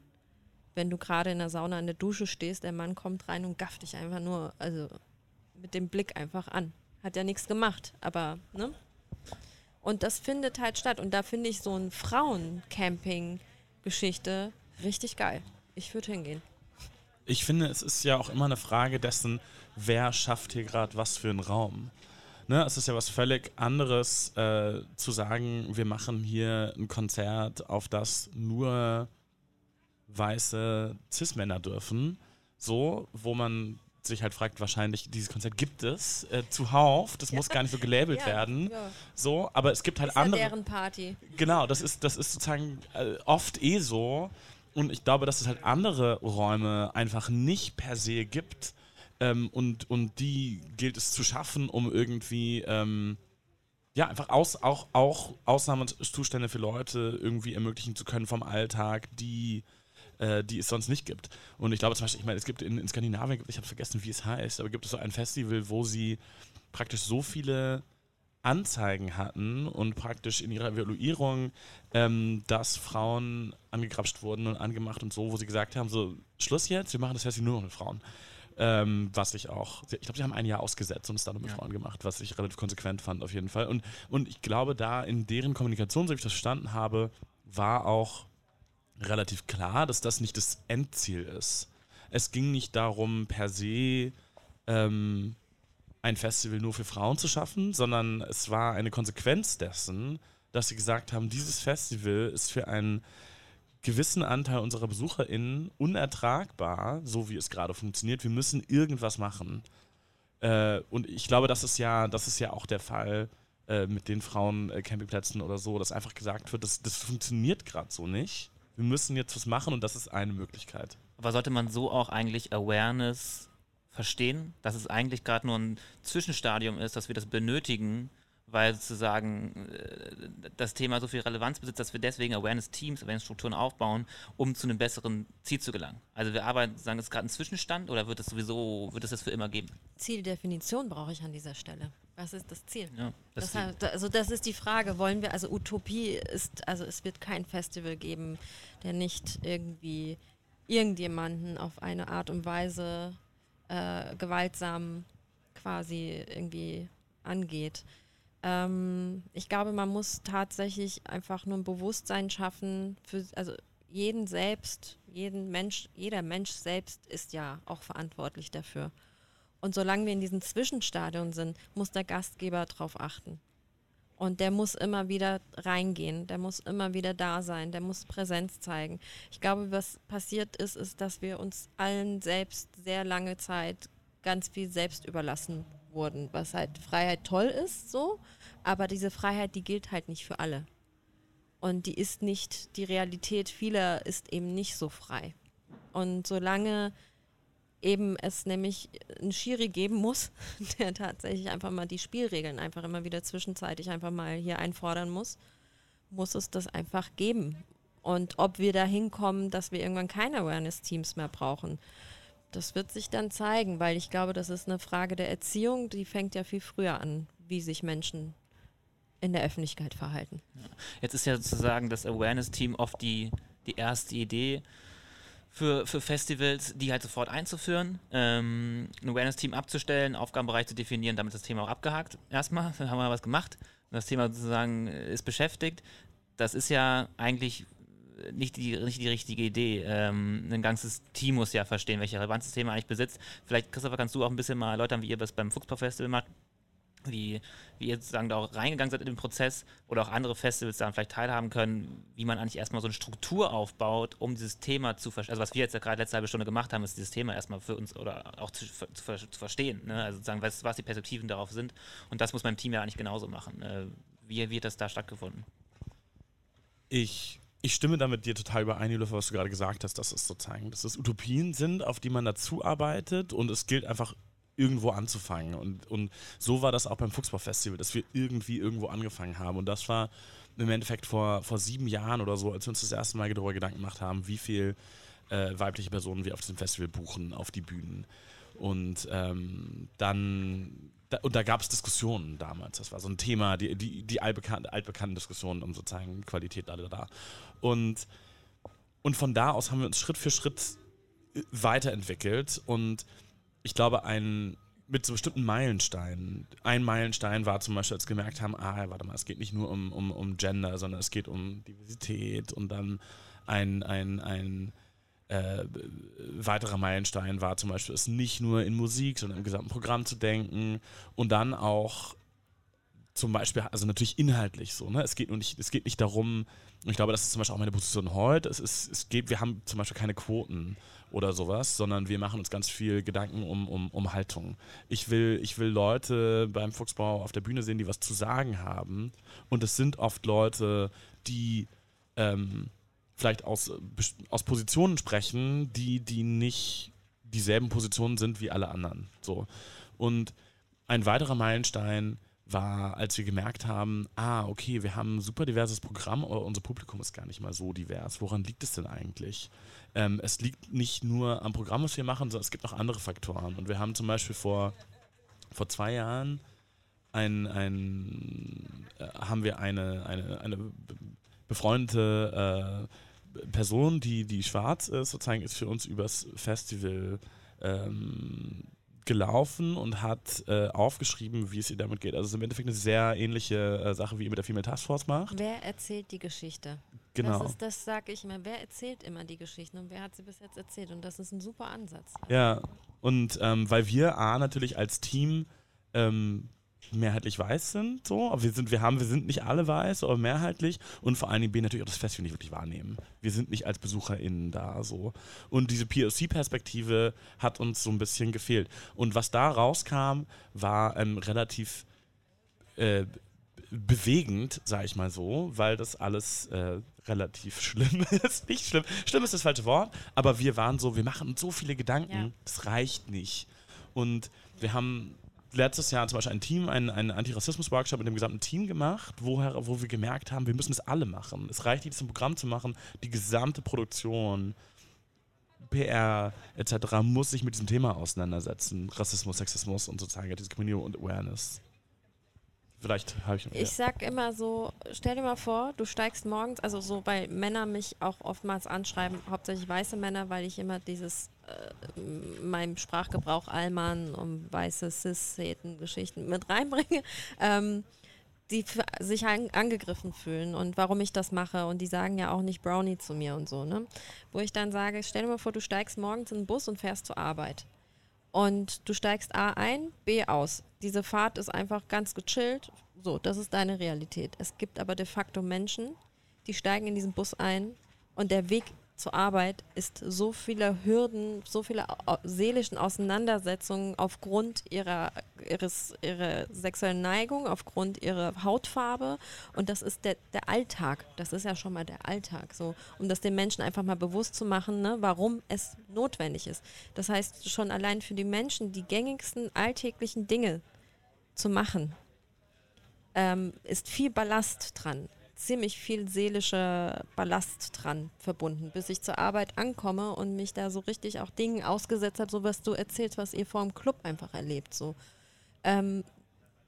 wenn du gerade in der Sauna in der Dusche stehst, der Mann kommt rein und gafft dich einfach nur, also mit dem Blick einfach an. Hat ja nichts gemacht, aber, ne? Und das findet halt statt. Und da finde ich so ein Frauencamping-Geschichte richtig geil. Ich würde hingehen. Ich finde, es ist ja auch immer eine Frage dessen, wer schafft hier gerade was für einen Raum. Ne, es ist ja was völlig anderes äh, zu sagen, wir machen hier ein Konzert, auf das nur weiße Cis-Männer dürfen. So, wo man sich halt fragt, wahrscheinlich, dieses Konzert gibt es äh, zuhauf, das ja. muss gar nicht so gelabelt *laughs* ja, werden. Ja. So, aber es gibt halt ist andere. Ja deren Party. Genau, das ist, das ist sozusagen äh, oft eh so. Und ich glaube, dass es halt andere Räume einfach nicht per se gibt. Ähm, und, und die gilt es zu schaffen, um irgendwie ähm, ja, einfach aus, auch, auch Ausnahmezustände für Leute irgendwie ermöglichen zu können vom Alltag, die äh, die es sonst nicht gibt. Und ich glaube zum Beispiel, ich meine, es gibt in, in Skandinavien, ich habe vergessen, wie es heißt, aber gibt es so ein Festival, wo sie praktisch so viele Anzeigen hatten und praktisch in ihrer Evaluierung, ähm, dass Frauen angegrapscht wurden und angemacht und so, wo sie gesagt haben, so, Schluss jetzt, wir machen das Festival nur noch mit Frauen. Ähm, was ich auch, ich glaube, sie haben ein Jahr ausgesetzt und es dann nur mit ja. Frauen gemacht, was ich relativ konsequent fand auf jeden Fall. Und, und ich glaube, da in deren Kommunikation, so wie ich das verstanden habe, war auch relativ klar, dass das nicht das Endziel ist. Es ging nicht darum, per se ähm, ein Festival nur für Frauen zu schaffen, sondern es war eine Konsequenz dessen, dass sie gesagt haben, dieses Festival ist für einen gewissen Anteil unserer BesucherInnen unertragbar, so wie es gerade funktioniert. Wir müssen irgendwas machen. Äh, und ich glaube, das ist ja, das ist ja auch der Fall äh, mit den Frauen-Campingplätzen oder so, dass einfach gesagt wird, das, das funktioniert gerade so nicht wir müssen jetzt was machen und das ist eine Möglichkeit. Aber sollte man so auch eigentlich Awareness verstehen, dass es eigentlich gerade nur ein Zwischenstadium ist, dass wir das benötigen, weil sozusagen äh, das Thema so viel Relevanz besitzt, dass wir deswegen Awareness-Teams, Awareness-Strukturen aufbauen, um zu einem besseren Ziel zu gelangen. Also wir arbeiten, sagen, ist gerade ein Zwischenstand oder wird es sowieso, wird es das für immer geben? Zieldefinition brauche ich an dieser Stelle. Was ist das Ziel? Ja, das, das. Heißt, also das ist die Frage. Wollen wir, also Utopie ist, also es wird kein Festival geben, der nicht irgendwie irgendjemanden auf eine Art und Weise äh, gewaltsam quasi irgendwie angeht. Ähm, ich glaube, man muss tatsächlich einfach nur ein Bewusstsein schaffen für, also jeden selbst, jeden Mensch, jeder Mensch selbst ist ja auch verantwortlich dafür. Und solange wir in diesem Zwischenstadium sind, muss der Gastgeber darauf achten. Und der muss immer wieder reingehen, der muss immer wieder da sein, der muss Präsenz zeigen. Ich glaube, was passiert ist, ist, dass wir uns allen selbst sehr lange Zeit ganz viel selbst überlassen wurden, was halt Freiheit toll ist, so, aber diese Freiheit, die gilt halt nicht für alle. Und die ist nicht, die Realität vieler ist eben nicht so frei. Und solange eben es nämlich einen Schiri geben muss, *laughs* der tatsächlich einfach mal die Spielregeln einfach immer wieder zwischenzeitig einfach mal hier einfordern muss, muss es das einfach geben. Und ob wir da hinkommen, dass wir irgendwann keine Awareness-Teams mehr brauchen, das wird sich dann zeigen, weil ich glaube, das ist eine Frage der Erziehung, die fängt ja viel früher an, wie sich Menschen in der Öffentlichkeit verhalten. Jetzt ist ja sozusagen das Awareness-Team oft die, die erste Idee für, für Festivals, die halt sofort einzuführen, ähm, ein Awareness-Team abzustellen, Aufgabenbereich zu definieren, damit das Thema auch abgehakt. Erstmal, *laughs* dann haben wir was gemacht. Das Thema sozusagen ist beschäftigt. Das ist ja eigentlich nicht die, nicht die richtige Idee. Ähm, ein ganzes Team muss ja verstehen, welche Relevanz das Thema eigentlich besitzt. Vielleicht, Christopher, kannst du auch ein bisschen mal erläutern, wie ihr das beim Fuchsbau-Festival macht, wie, wie ihr sozusagen da auch reingegangen seid in den Prozess oder auch andere Festivals daran vielleicht teilhaben können, wie man eigentlich erstmal so eine Struktur aufbaut, um dieses Thema zu verstehen. Also was wir jetzt ja gerade letzte halbe Stunde gemacht haben, ist dieses Thema erstmal für uns oder auch zu, zu, zu verstehen. Ne? Also sozusagen, was, was die Perspektiven darauf sind. Und das muss mein Team ja eigentlich genauso machen. Äh, wie, wie hat das da stattgefunden? Ich ich stimme damit dir total überein, Jule, was du gerade gesagt hast, dass es sozusagen, dass es Utopien sind, auf die man dazu arbeitet und es gilt einfach irgendwo anzufangen. Und, und so war das auch beim Fuchsbau-Festival, dass wir irgendwie irgendwo angefangen haben. Und das war im Endeffekt vor, vor sieben Jahren oder so, als wir uns das erste Mal darüber Gedanken gemacht haben, wie viel äh, weibliche Personen wir auf diesem Festival buchen, auf die Bühnen. Und ähm, dann da, und da gab es Diskussionen damals. Das war so ein Thema, die, die, die altbekannten, altbekannten Diskussionen um sozusagen Qualität, da, da, da. Und, und von da aus haben wir uns Schritt für Schritt äh, weiterentwickelt. Und ich glaube, ein, mit so bestimmten Meilensteinen. Ein Meilenstein war zum Beispiel, als wir gemerkt haben, ah, warte mal, es geht nicht nur um, um, um Gender, sondern es geht um Diversität und dann ein, ein, ein äh, weiterer Meilenstein war zum Beispiel, es nicht nur in Musik, sondern im gesamten Programm zu denken und dann auch zum Beispiel, also natürlich inhaltlich so, ne? Es geht nur nicht, es geht nicht darum, und ich glaube, das ist zum Beispiel auch meine Position heute, es ist, es geht, wir haben zum Beispiel keine Quoten oder sowas, sondern wir machen uns ganz viel Gedanken um, um, um Haltung. Ich will, ich will Leute beim Fuchsbau auf der Bühne sehen, die was zu sagen haben. Und es sind oft Leute, die ähm, vielleicht aus, aus Positionen sprechen, die, die nicht dieselben Positionen sind wie alle anderen. So. Und ein weiterer Meilenstein war, als wir gemerkt haben, ah, okay, wir haben ein super diverses Programm, aber unser Publikum ist gar nicht mal so divers. Woran liegt es denn eigentlich? Ähm, es liegt nicht nur am Programm, was wir machen, sondern es gibt noch andere Faktoren. Und wir haben zum Beispiel vor, vor zwei Jahren ein, ein, äh, haben wir eine, eine, eine befreundete äh, Person, die, die schwarz ist, sozusagen ist für uns übers Festival ähm, gelaufen und hat äh, aufgeschrieben, wie es ihr damit geht. Also es ist im Endeffekt eine sehr ähnliche äh, Sache, wie ihr mit der Female Taskforce macht. Wer erzählt die Geschichte? Genau. Das, das sage ich immer. Wer erzählt immer die Geschichten und wer hat sie bis jetzt erzählt? Und das ist ein super Ansatz. Ja, und ähm, weil wir A natürlich als Team ähm, mehrheitlich weiß sind, so, aber wir sind, wir haben, wir sind nicht alle weiß, aber mehrheitlich und vor allen Dingen B natürlich auch das Festival nicht wirklich wahrnehmen. Wir sind nicht als BesucherInnen da, so. Und diese POC-Perspektive hat uns so ein bisschen gefehlt. Und was da rauskam, war ähm, relativ äh, bewegend, sage ich mal so, weil das alles äh, relativ schlimm *laughs* ist. Nicht schlimm, schlimm ist das falsche Wort, aber wir waren so, wir machen uns so viele Gedanken, Ja. das reicht nicht. Und wir haben letztes Jahr zum Beispiel ein Team, einen, einen Antirassismus-Workshop mit dem gesamten Team gemacht, woher, wo wir gemerkt haben, wir müssen es alle machen. Es reicht nicht, im Programm zu machen, die gesamte Produktion, PR etc. muss sich mit diesem Thema auseinandersetzen. Rassismus, Sexismus und diese Community und Awareness. Vielleicht habe ich... Ich sag immer so, stell dir mal vor, du steigst morgens, also so, weil Männer mich auch oftmals anschreiben, hauptsächlich weiße Männer, weil ich immer dieses, meinem Sprachgebrauch Allmann und weiße Cis-Geschichten mit reinbringe, ähm, die sich an, angegriffen fühlen und warum ich das mache und die sagen ja auch nicht Brownie zu mir und so, ne? Wo ich dann sage, stell dir mal vor, du steigst morgens in den Bus und fährst zur Arbeit. Und du steigst A ein, B aus. Diese Fahrt ist einfach ganz gechillt. So, das ist deine Realität. Es gibt aber de facto Menschen, die steigen in diesen Bus ein und der Weg zur Arbeit ist so viele Hürden, so viele seelischen Auseinandersetzungen aufgrund ihrer, ihres, ihrer sexuellen Neigung, aufgrund ihrer Hautfarbe. Und das ist der, der Alltag. Das ist ja schon mal der Alltag. So, um das den Menschen einfach mal bewusst zu machen, ne, warum es notwendig ist. Das heißt, schon allein für die Menschen die gängigsten alltäglichen Dinge zu machen, ähm, ist viel Ballast dran. Ziemlich viel seelischer Ballast dran verbunden, bis ich zur Arbeit ankomme und mich da so richtig auch Dingen ausgesetzt habe, so was du erzählst, was ihr vor dem Club einfach erlebt. So. Ähm,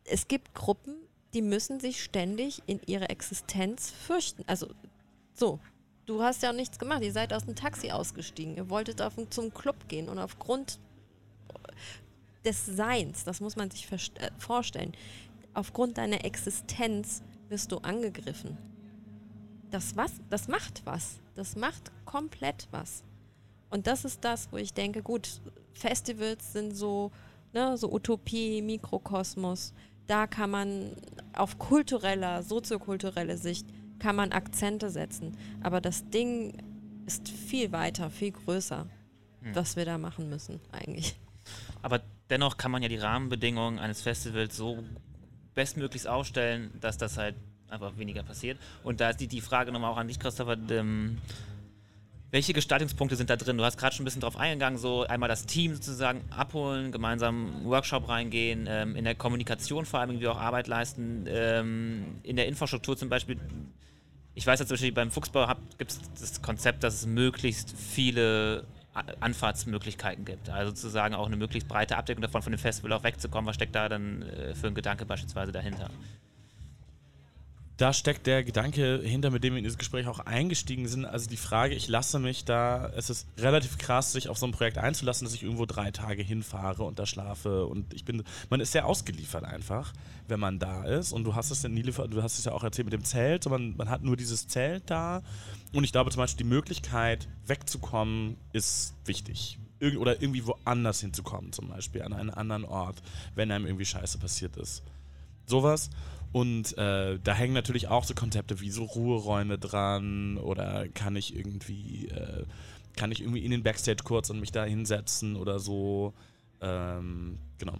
es gibt Gruppen, die müssen sich ständig in ihre Existenz fürchten. Also so, du hast ja auch nichts gemacht. Ihr seid aus dem Taxi ausgestiegen. Ihr wolltet auf, zum Club gehen und aufgrund des Seins, das muss man sich äh, vorstellen, aufgrund deiner Existenz wirst du angegriffen. Das was, das macht was. Das macht komplett was. Und das ist das, wo ich denke, gut, Festivals sind so, ne, so Utopie, Mikrokosmos. Da kann man auf kultureller, soziokultureller Sicht kann man Akzente setzen. Aber das Ding ist viel weiter, viel größer, was wir da machen müssen, eigentlich. Aber dennoch kann man ja die Rahmenbedingungen eines Festivals so bestmöglichst aufstellen, dass das halt einfach weniger passiert. Und da ist die, die Frage nochmal auch an dich, Christopher. Ähm, welche Gestaltungspunkte sind da drin? Du hast gerade schon ein bisschen drauf eingegangen, so einmal das Team sozusagen abholen, gemeinsam Workshop reingehen, ähm, in der Kommunikation vor allem irgendwie auch Arbeit leisten, ähm, in der Infrastruktur zum Beispiel. Ich weiß ja zum Beispiel beim Fuchsbau gibt es das Konzept, dass es möglichst viele Anfahrtsmöglichkeiten gibt. Also sozusagen auch eine möglichst breite Abdeckung davon, von dem Festival auch wegzukommen. Was steckt da dann äh, für ein Gedanke beispielsweise dahinter? Da steckt der Gedanke hinter, mit dem wir in dieses Gespräch auch eingestiegen sind. Also die Frage, ich lasse mich da, es ist relativ krass, sich auf so ein Projekt einzulassen, dass ich irgendwo drei Tage hinfahre und da schlafe und ich bin, man ist sehr ausgeliefert einfach, wenn man da ist. Und du hast es in Nilüfer, du hast es ja auch erzählt mit dem Zelt, man, man hat nur dieses Zelt da. Und ich glaube zum Beispiel, die Möglichkeit wegzukommen ist wichtig. Irg oder irgendwie woanders hinzukommen, zum Beispiel an einen anderen Ort, wenn einem irgendwie Scheiße passiert ist. Sowas. Und äh, da hängen natürlich auch so Konzepte wie so Ruheräume dran oder kann ich irgendwie, äh, kann ich irgendwie in den Backstage kurz und mich da hinsetzen oder so. Ähm, genau.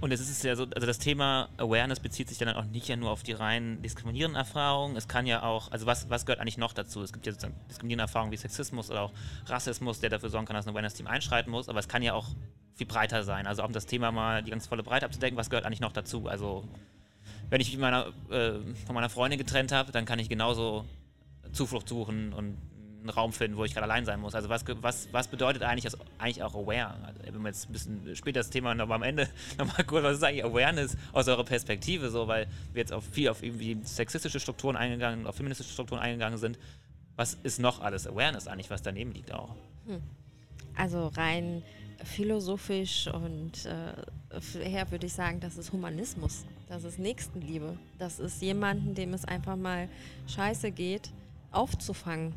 Und es ist ja so, also das Thema Awareness bezieht sich dann auch nicht ja nur auf die rein diskriminierenden Erfahrungen. Es kann ja auch, also was, was gehört eigentlich noch dazu? Es gibt ja sozusagen diskriminierende Erfahrungen wie Sexismus oder auch Rassismus, der dafür sorgen kann, dass ein Awareness-Team einschreiten muss, aber es kann ja auch viel breiter sein. Also um das Thema mal die ganz volle Breite abzudecken, was gehört eigentlich noch dazu? Also wenn ich mich meiner, äh, von meiner Freundin getrennt habe, dann kann ich genauso Zuflucht suchen und einen Raum finden, wo ich gerade allein sein muss. Also was, was, was bedeutet eigentlich, das, eigentlich auch Aware? Also wenn wir jetzt ein bisschen später das Thema noch am Ende *laughs* nochmal kurz, was ist eigentlich Awareness aus eurer Perspektive so, weil wir jetzt auf viel auf irgendwie sexistische Strukturen eingegangen, auf feministische Strukturen eingegangen sind. Was ist noch alles Awareness eigentlich, was daneben liegt auch? Hm. Also rein philosophisch und äh, her würde ich sagen, das ist Humanismus, das ist Nächstenliebe, das ist jemanden, dem es einfach mal scheiße geht, aufzufangen,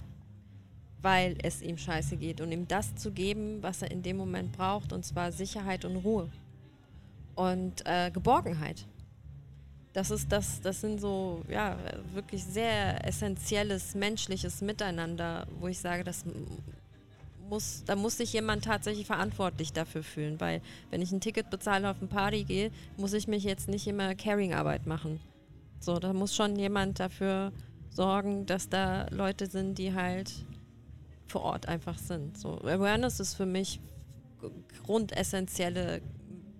weil es ihm scheiße geht und ihm das zu geben, was er in dem Moment braucht, und zwar Sicherheit und Ruhe und äh, Geborgenheit. Das ist das, das sind so ja wirklich sehr essentielles menschliches Miteinander, wo ich sage, das muss, da muss sich jemand tatsächlich verantwortlich dafür fühlen, weil wenn ich ein Ticket bezahle auf eine Party gehe, muss ich mich jetzt nicht immer Caring-Arbeit machen. So, da muss schon jemand dafür sorgen, dass da Leute sind, die halt vor Ort einfach sind. So, Awareness ist für mich grundessentielle,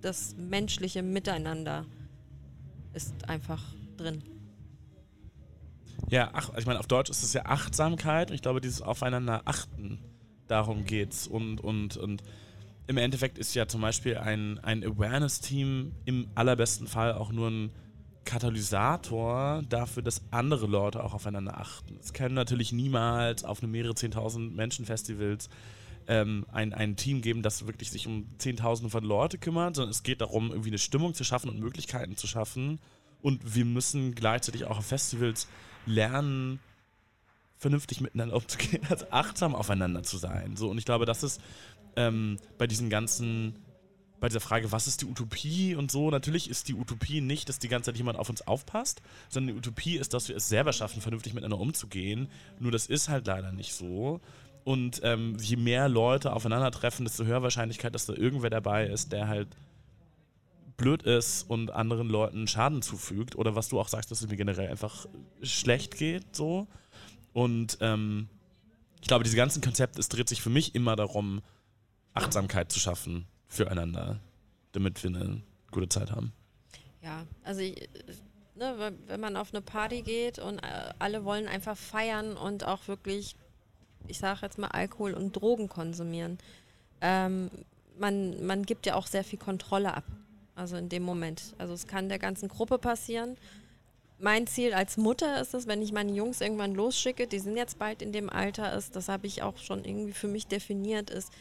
das menschliche Miteinander ist einfach drin. Ja, ach, ich meine, auf Deutsch ist es ja Achtsamkeit und ich glaube, dieses Aufeinander achten darum geht's. Und, und, und im Endeffekt ist ja zum Beispiel ein, ein Awareness-Team im allerbesten Fall auch nur ein Katalysator dafür, dass andere Leute auch aufeinander achten. Es können natürlich niemals auf einem mehrere 10.000 Menschen Festivals ähm, ein, ein Team geben, das wirklich sich um Zehntausende von Leute kümmert, sondern es geht darum, irgendwie eine Stimmung zu schaffen und Möglichkeiten zu schaffen. Und wir müssen gleichzeitig auch auf Festivals lernen, vernünftig miteinander umzugehen, *laughs* also achtsam aufeinander zu sein. So, und ich glaube, das ist ähm, bei diesen ganzen, bei dieser Frage, was ist die Utopie und so, natürlich ist die Utopie nicht, dass die ganze Zeit jemand auf uns aufpasst, sondern die Utopie ist, dass wir es selber schaffen, vernünftig miteinander umzugehen. Nur das ist halt leider nicht so. Und ähm, je mehr Leute aufeinandertreffen, desto höher Wahrscheinlichkeit, dass da irgendwer dabei ist, der halt blöd ist und anderen Leuten Schaden zufügt. Oder was du auch sagst, dass es mir generell einfach schlecht geht, so. Und ähm, ich glaube, diese ganzen Konzepte, es dreht sich für mich immer darum, Achtsamkeit zu schaffen füreinander, damit wir eine gute Zeit haben. Ja, also ich, ne, wenn man auf eine Party geht und äh, alle wollen einfach feiern und auch wirklich, ich sage jetzt mal, Alkohol und Drogen konsumieren, ähm, man, man gibt ja auch sehr viel Kontrolle ab. Also in dem Moment. Also es kann der ganzen Gruppe passieren mein Ziel als Mutter ist es, wenn ich meine Jungs irgendwann losschicke, die sind jetzt bald in dem Alter ist, das habe ich auch schon irgendwie für mich definiert, ist,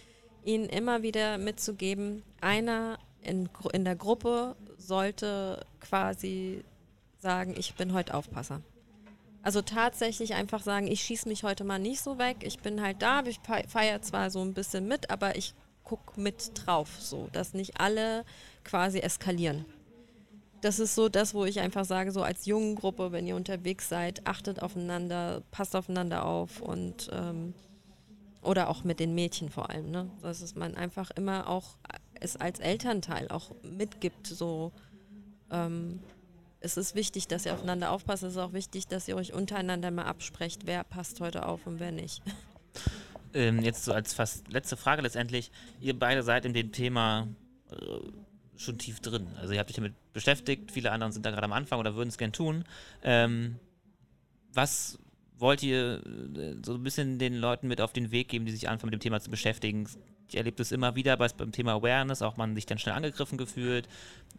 ihnen immer wieder mitzugeben, einer in, in der Gruppe sollte quasi sagen, ich bin heute Aufpasser. Also tatsächlich einfach sagen, ich schieße mich heute mal nicht so weg, ich bin halt da, ich feiere zwar so ein bisschen mit, aber ich gucke mit drauf, so, dass nicht alle quasi eskalieren das ist so das, wo ich einfach sage, so als jungen Gruppe, wenn ihr unterwegs seid, achtet aufeinander, passt aufeinander auf und ähm, oder auch mit den Mädchen vor allem, ne? Dass man einfach immer auch es als Elternteil auch mitgibt, so ähm, es ist wichtig, dass ihr aufeinander aufpasst. Es ist auch wichtig, dass ihr euch untereinander mal absprecht, wer passt heute auf und wer nicht. Ähm, jetzt so als fast letzte Frage letztendlich. Ihr beide seid in dem Thema äh, schon tief drin. Also ihr habt euch damit beschäftigt, viele andere sind da gerade am Anfang oder würden es gern tun. Ähm, was wollt ihr äh, so ein bisschen den Leuten mit auf den Weg geben, die sich anfangen mit dem Thema zu beschäftigen? ich erlebe das immer wieder bei, beim Thema Awareness, auch man sich dann schnell angegriffen gefühlt,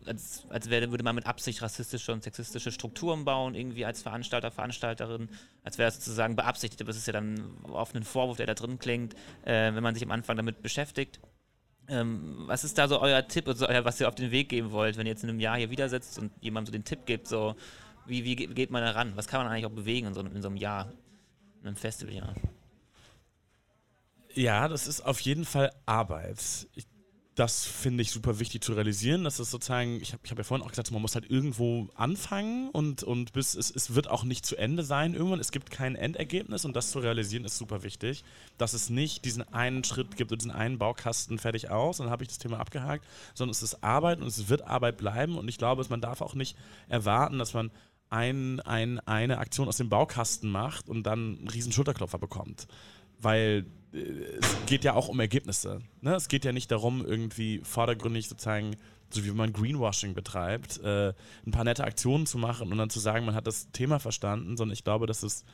als, als wäre, würde man mit Absicht rassistische und sexistische Strukturen bauen, irgendwie als Veranstalter, Veranstalterin, als wäre es sozusagen beabsichtigt, aber es ist ja dann auf einen Vorwurf, der da drin klingt, äh, wenn man sich am Anfang damit beschäftigt. Ähm, was ist da so euer Tipp, also euer, was ihr auf den Weg geben wollt, wenn ihr jetzt in einem Jahr hier wieder sitzt und jemandem so den Tipp gibt, so wie, wie geht man da ran? Was kann man eigentlich auch bewegen in so, in so einem Jahr, in einem Festivaljahr? Ja, das ist auf jeden Fall Arbeit. Ich, das finde ich super wichtig zu realisieren. Das ist sozusagen, ich habe ich hab ja vorhin auch gesagt, man muss halt irgendwo anfangen und, und bis es, es wird auch nicht zu Ende sein irgendwann. Es gibt kein Endergebnis und das zu realisieren ist super wichtig. Dass es nicht diesen einen Schritt gibt und diesen einen Baukasten fertig aus, dann habe ich das Thema abgehakt, sondern es ist Arbeit und es wird Arbeit bleiben und ich glaube, man darf auch nicht erwarten, dass man ein, ein, eine Aktion aus dem Baukasten macht und dann einen riesen Schulterklopfer bekommt. Weil es geht ja auch um Ergebnisse. Ne? Es geht ja nicht darum, irgendwie vordergründig sozusagen, so wie man Greenwashing betreibt, äh, ein paar nette Aktionen zu machen und dann zu sagen, man hat das Thema verstanden, sondern ich glaube, dass es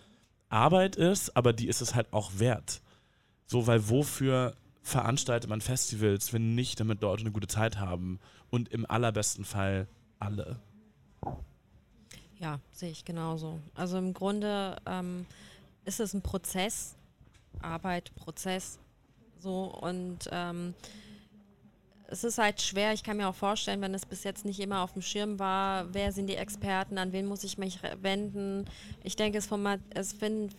Arbeit ist, aber die ist es halt auch wert. So, weil wofür veranstaltet man Festivals, wenn nicht, damit Leute eine gute Zeit haben und im allerbesten Fall alle. Ja, sehe ich genauso. Also im Grunde ähm, ist es ein Prozess, Arbeit, Prozess, so und ähm, es ist halt schwer. Ich kann mir auch vorstellen, wenn es bis jetzt nicht immer auf dem Schirm war, wer sind die Experten, an wen muss ich mich wenden. Ich denke, es, es finden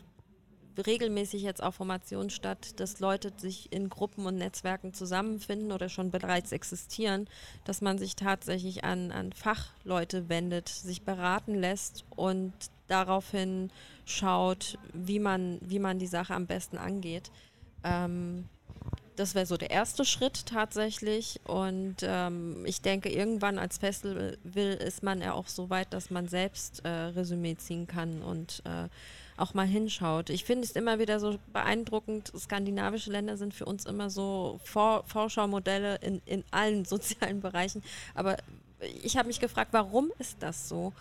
regelmäßig jetzt auch Formationen statt, dass Leute sich in Gruppen und Netzwerken zusammenfinden oder schon bereits existieren, dass man sich tatsächlich an, an Fachleute wendet, sich beraten lässt und daraufhin schaut, wie man, wie man die Sache am besten angeht. Ähm, das wäre so der erste Schritt tatsächlich. Und ähm, ich denke, irgendwann als Festival ist man ja auch so weit, dass man selbst äh, Resümee ziehen kann und äh, auch mal hinschaut. Ich finde es immer wieder so beeindruckend, skandinavische Länder sind für uns immer so Vor Vorschaumodelle in, in allen *laughs* sozialen Bereichen. Aber ich habe mich gefragt, warum ist das so?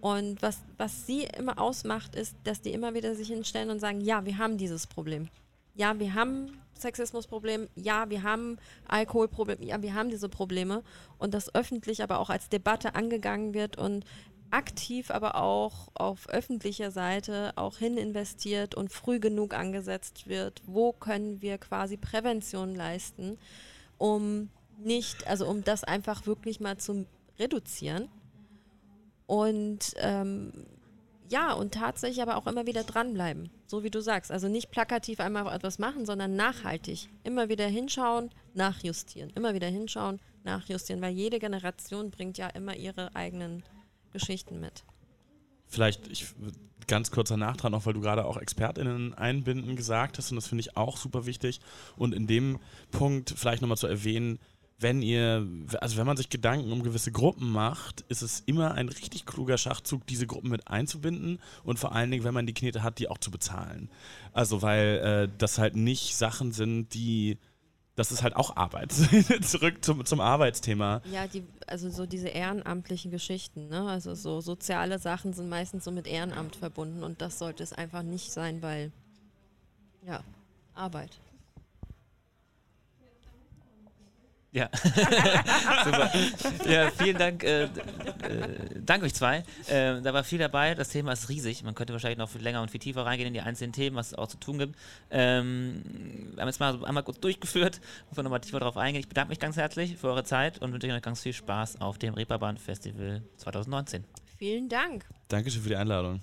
Und was, was sie immer ausmacht, ist, dass die immer wieder sich hinstellen und sagen, ja, wir haben dieses Problem. Ja, wir haben Sexismusproblem, ja, wir haben Alkoholproblem, ja, wir haben diese Probleme und das öffentlich aber auch als Debatte angegangen wird und aktiv aber auch auf öffentlicher Seite auch hin investiert und früh genug angesetzt wird, wo können wir quasi Prävention leisten, um nicht, also um das einfach wirklich mal zu reduzieren. Und ähm, ja, und tatsächlich aber auch immer wieder dranbleiben, so wie du sagst. Also nicht plakativ einmal etwas machen, sondern nachhaltig. Immer wieder hinschauen, nachjustieren. Immer wieder hinschauen, nachjustieren, weil jede Generation bringt ja immer ihre eigenen Geschichten mit. Vielleicht ich, ganz kurzer Nachtrag noch, weil du gerade auch ExpertInnen einbinden gesagt hast und das finde ich auch super wichtig. Und in dem Punkt vielleicht nochmal zu erwähnen, wenn ihr, also wenn man sich Gedanken um gewisse Gruppen macht, ist es immer ein richtig kluger Schachzug, diese Gruppen mit einzubinden und vor allen Dingen, wenn man die Knete hat, die auch zu bezahlen. Also weil äh, das halt nicht Sachen sind, die das ist halt auch Arbeit. *laughs* Zurück zum, zum Arbeitsthema. Ja, die, also so diese ehrenamtlichen Geschichten, ne? Also so soziale Sachen sind meistens so mit Ehrenamt verbunden und das sollte es einfach nicht sein, weil ja, Arbeit. Ja, *laughs* super. Ja, vielen Dank. Äh, äh, danke euch zwei. Äh, da war viel dabei. Das Thema ist riesig. Man könnte wahrscheinlich noch viel länger und viel tiefer reingehen in die einzelnen Themen, was es auch zu tun gibt. Ähm, wir haben jetzt mal einmal kurz durchgeführt und wir nochmal tiefer darauf eingehen. Ich bedanke mich ganz herzlich für eure Zeit und wünsche euch ganz viel Spaß auf dem Reeperbahn Festival 2019. Vielen Dank. Dankeschön für die Einladung.